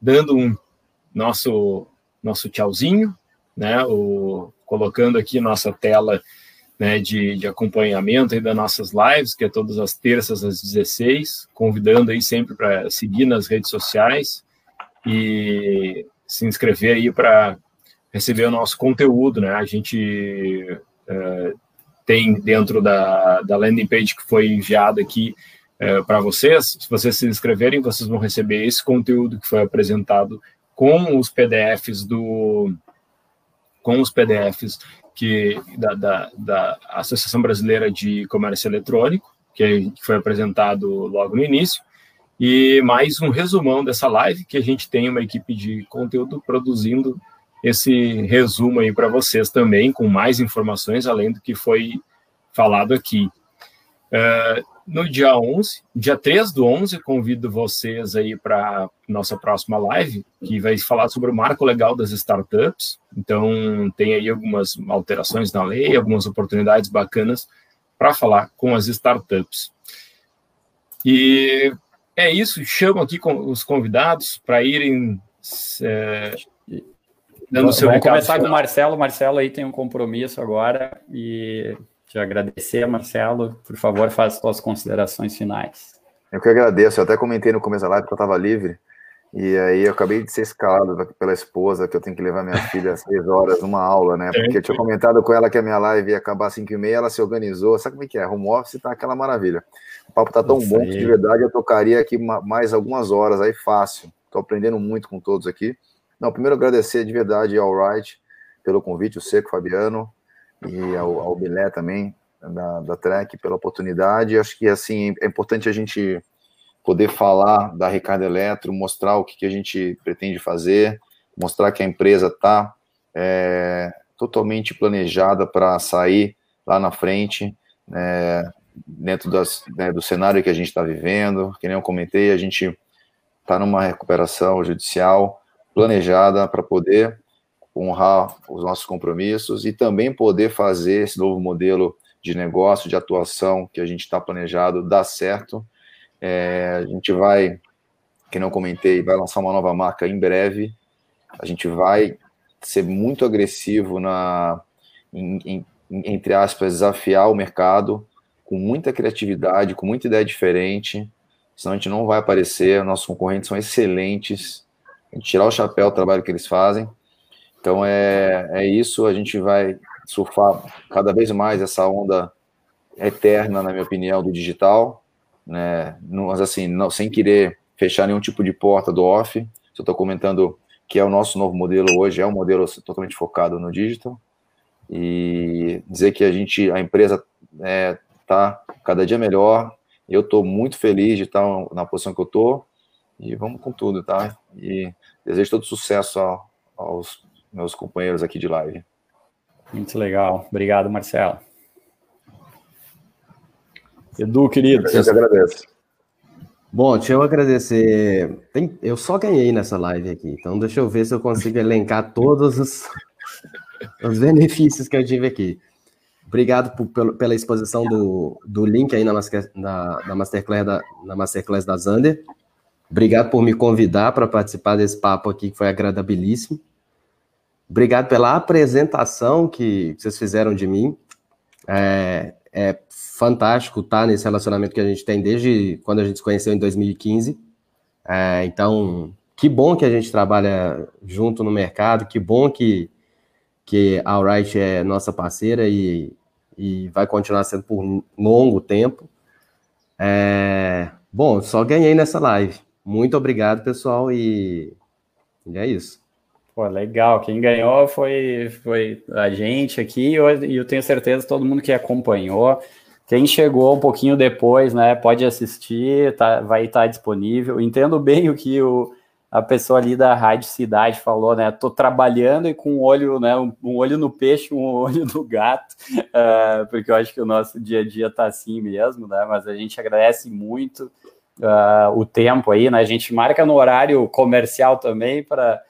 A: dando um nosso nosso tchauzinho, né? O, colocando aqui nossa tela né, de, de acompanhamento aí das nossas lives, que é todas as terças às 16, convidando aí sempre para seguir nas redes sociais e se inscrever aí para receber o nosso conteúdo, né? A gente uh, tem dentro da, da landing page que foi enviada aqui uh, para vocês. Se vocês se inscreverem, vocês vão receber esse conteúdo que foi apresentado com os PDFs do com os PDFs que da, da, da Associação Brasileira de Comércio Eletrônico, que foi apresentado logo no início, e mais um resumão dessa live, que a gente tem uma equipe de conteúdo produzindo esse resumo aí para vocês também, com mais informações, além do que foi falado aqui. Uh, no dia 11, dia 3 do 11, convido vocês aí para nossa próxima live, que vai falar sobre o marco legal das startups. Então, tem aí algumas alterações na lei, algumas oportunidades bacanas para falar com as startups. E é isso, chamo aqui os convidados para irem é,
B: dando seu Vamos começar final. com o Marcelo. Marcelo aí tem um compromisso agora e te agradecer, Marcelo. Por favor, faça suas considerações finais.
C: Eu que agradeço. Eu até comentei no começo da live que eu estava livre. E aí eu acabei de ser escalado pela esposa, que eu tenho que levar minha filha às seis horas numa aula, né? Porque eu tinha comentado com ela que a minha live ia acabar às cinco e meia, ela se organizou. Sabe como é que é? Home office tá aquela maravilha. O papo tá tão Isso bom aí. que de verdade eu tocaria aqui mais algumas horas aí fácil. Tô aprendendo muito com todos aqui. Não, primeiro agradecer de verdade ao Wright pelo convite, o Seco, Fabiano, e ao, ao Bilé também, da, da Trek, pela oportunidade. Acho que, assim, é importante a gente poder falar da Ricardo Eletro, mostrar o que, que a gente pretende fazer, mostrar que a empresa está é, totalmente planejada para sair lá na frente, né, dentro das, né, do cenário que a gente está vivendo. Que nem eu comentei, a gente está numa recuperação judicial planejada para poder honrar os nossos compromissos e também poder fazer esse novo modelo de negócio, de atuação que a gente está planejado dar certo. É, a gente vai, que não comentei, vai lançar uma nova marca em breve. A gente vai ser muito agressivo na, em, em, entre aspas, desafiar o mercado com muita criatividade, com muita ideia diferente. Senão a gente não vai aparecer. Nossos concorrentes são excelentes. Tirar o chapéu do trabalho que eles fazem. Então é, é isso, a gente vai surfar cada vez mais essa onda eterna, na minha opinião, do digital, né? Mas assim, não, sem querer fechar nenhum tipo de porta do off, só estou comentando que é o nosso novo modelo hoje, é um modelo totalmente focado no digital, e dizer que a gente, a empresa está é, tá cada dia melhor, eu estou muito feliz de estar na posição que eu estou, e vamos com tudo, tá? E desejo todo sucesso aos meus companheiros aqui de live.
B: Muito legal. Obrigado, Marcelo. Edu, querido.
C: Eu que agradeço.
D: Bom, deixa eu agradecer. Tem, eu só ganhei nessa live aqui, então deixa eu ver se eu consigo elencar todos os, *laughs* os benefícios que eu tive aqui. Obrigado por, pela exposição do, do link aí na, na, na, Masterclass da, na Masterclass da Zander. Obrigado por me convidar para participar desse papo aqui, que foi agradabilíssimo. Obrigado pela apresentação que vocês fizeram de mim. É, é fantástico estar nesse relacionamento que a gente tem desde quando a gente se conheceu em 2015. É, então, que bom que a gente trabalha junto no mercado, que bom que, que a Alright é nossa parceira e, e vai continuar sendo por longo tempo. É, bom, só ganhei nessa live. Muito obrigado, pessoal, e, e é isso.
B: Pô, legal. Quem ganhou foi, foi a gente aqui e eu, tenho certeza todo mundo que acompanhou. Quem chegou um pouquinho depois, né, pode assistir, tá, vai estar disponível. Entendo bem o que o, a pessoa ali da Rádio Cidade falou, né? Tô trabalhando e com um olho, né? Um, um olho no peixe, um *laughs* olho no gato, uh, porque eu acho que o nosso dia a dia tá assim mesmo, né? Mas a gente agradece muito uh, o tempo aí, né? A gente marca no horário comercial também para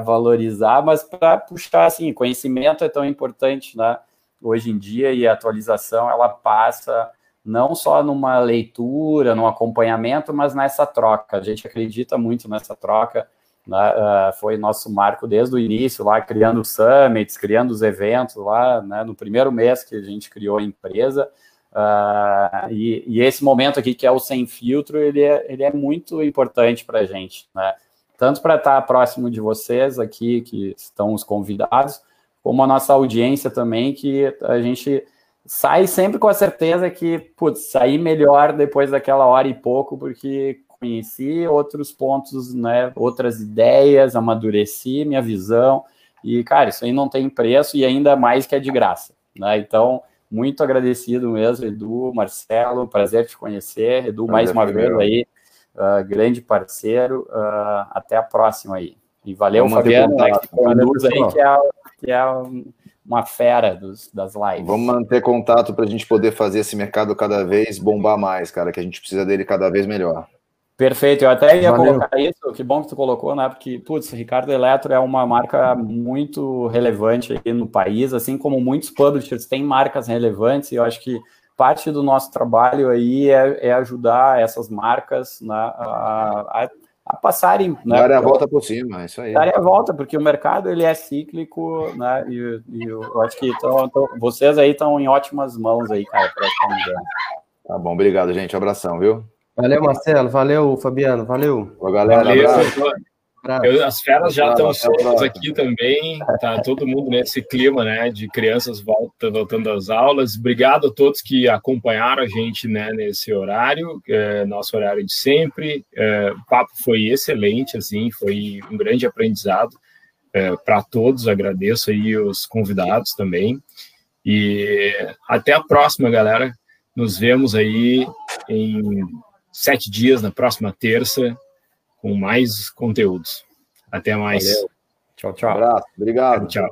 B: valorizar, mas para puxar assim, conhecimento é tão importante, né? Hoje em dia e a atualização ela passa não só numa leitura, num acompanhamento, mas nessa troca. A gente acredita muito nessa troca. Né? Uh, foi nosso marco desde o início, lá criando summits, criando os eventos lá, né? no primeiro mês que a gente criou a empresa. Uh, e, e, esse momento aqui, que é o sem filtro, ele é, ele é muito importante para a gente. Né? tanto para estar próximo de vocês aqui, que estão os convidados, como a nossa audiência também, que a gente sai sempre com a certeza que, putz, sair melhor depois daquela hora e pouco, porque conheci outros pontos, né, outras ideias, amadureci minha visão, e, cara, isso aí não tem preço e ainda mais que é de graça, né, então, muito agradecido mesmo, Edu, Marcelo, prazer te conhecer, Edu, prazer mais uma vez aí, uh, grande parceiro. Uh, até a próxima aí. E valeu, Vamos Fabiano, né, que conduz aí, que é, que é uma fera dos, das lives.
C: Vamos manter contato para a gente poder fazer esse mercado cada vez bombar mais, cara, que a gente precisa dele cada vez melhor.
B: Perfeito, eu até ia Valeu. colocar isso, que bom que tu colocou, né? Porque, putz, Ricardo Eletro é uma marca muito relevante aqui no país, assim como muitos publishers têm marcas relevantes, e eu acho que parte do nosso trabalho aí é, é ajudar essas marcas né, a, a, a, passarem. Né,
C: Darem a volta por cima, é isso aí.
B: Darem a volta, porque o mercado ele é cíclico, né? E, e eu acho que tão, tão, vocês aí estão em ótimas mãos aí, cara, para essa
C: Tá bom, obrigado, gente. Um abração, viu?
D: Valeu, Marcelo. Valeu, Fabiano. Valeu.
C: Boa, galera.
A: Valeu, eu, as feras já estão soltas aqui também, tá todo mundo nesse clima, né, de crianças volta, voltando às aulas. Obrigado a todos que acompanharam a gente, né, nesse horário, é, nosso horário de sempre. É, o papo foi excelente, assim, foi um grande aprendizado é, para todos. Agradeço aí os convidados também. E até a próxima, galera. Nos vemos aí em sete dias, na próxima terça com mais conteúdos. Até mais. Valeu.
B: Tchau, tchau.
C: Um abraço. Obrigado. Tchau.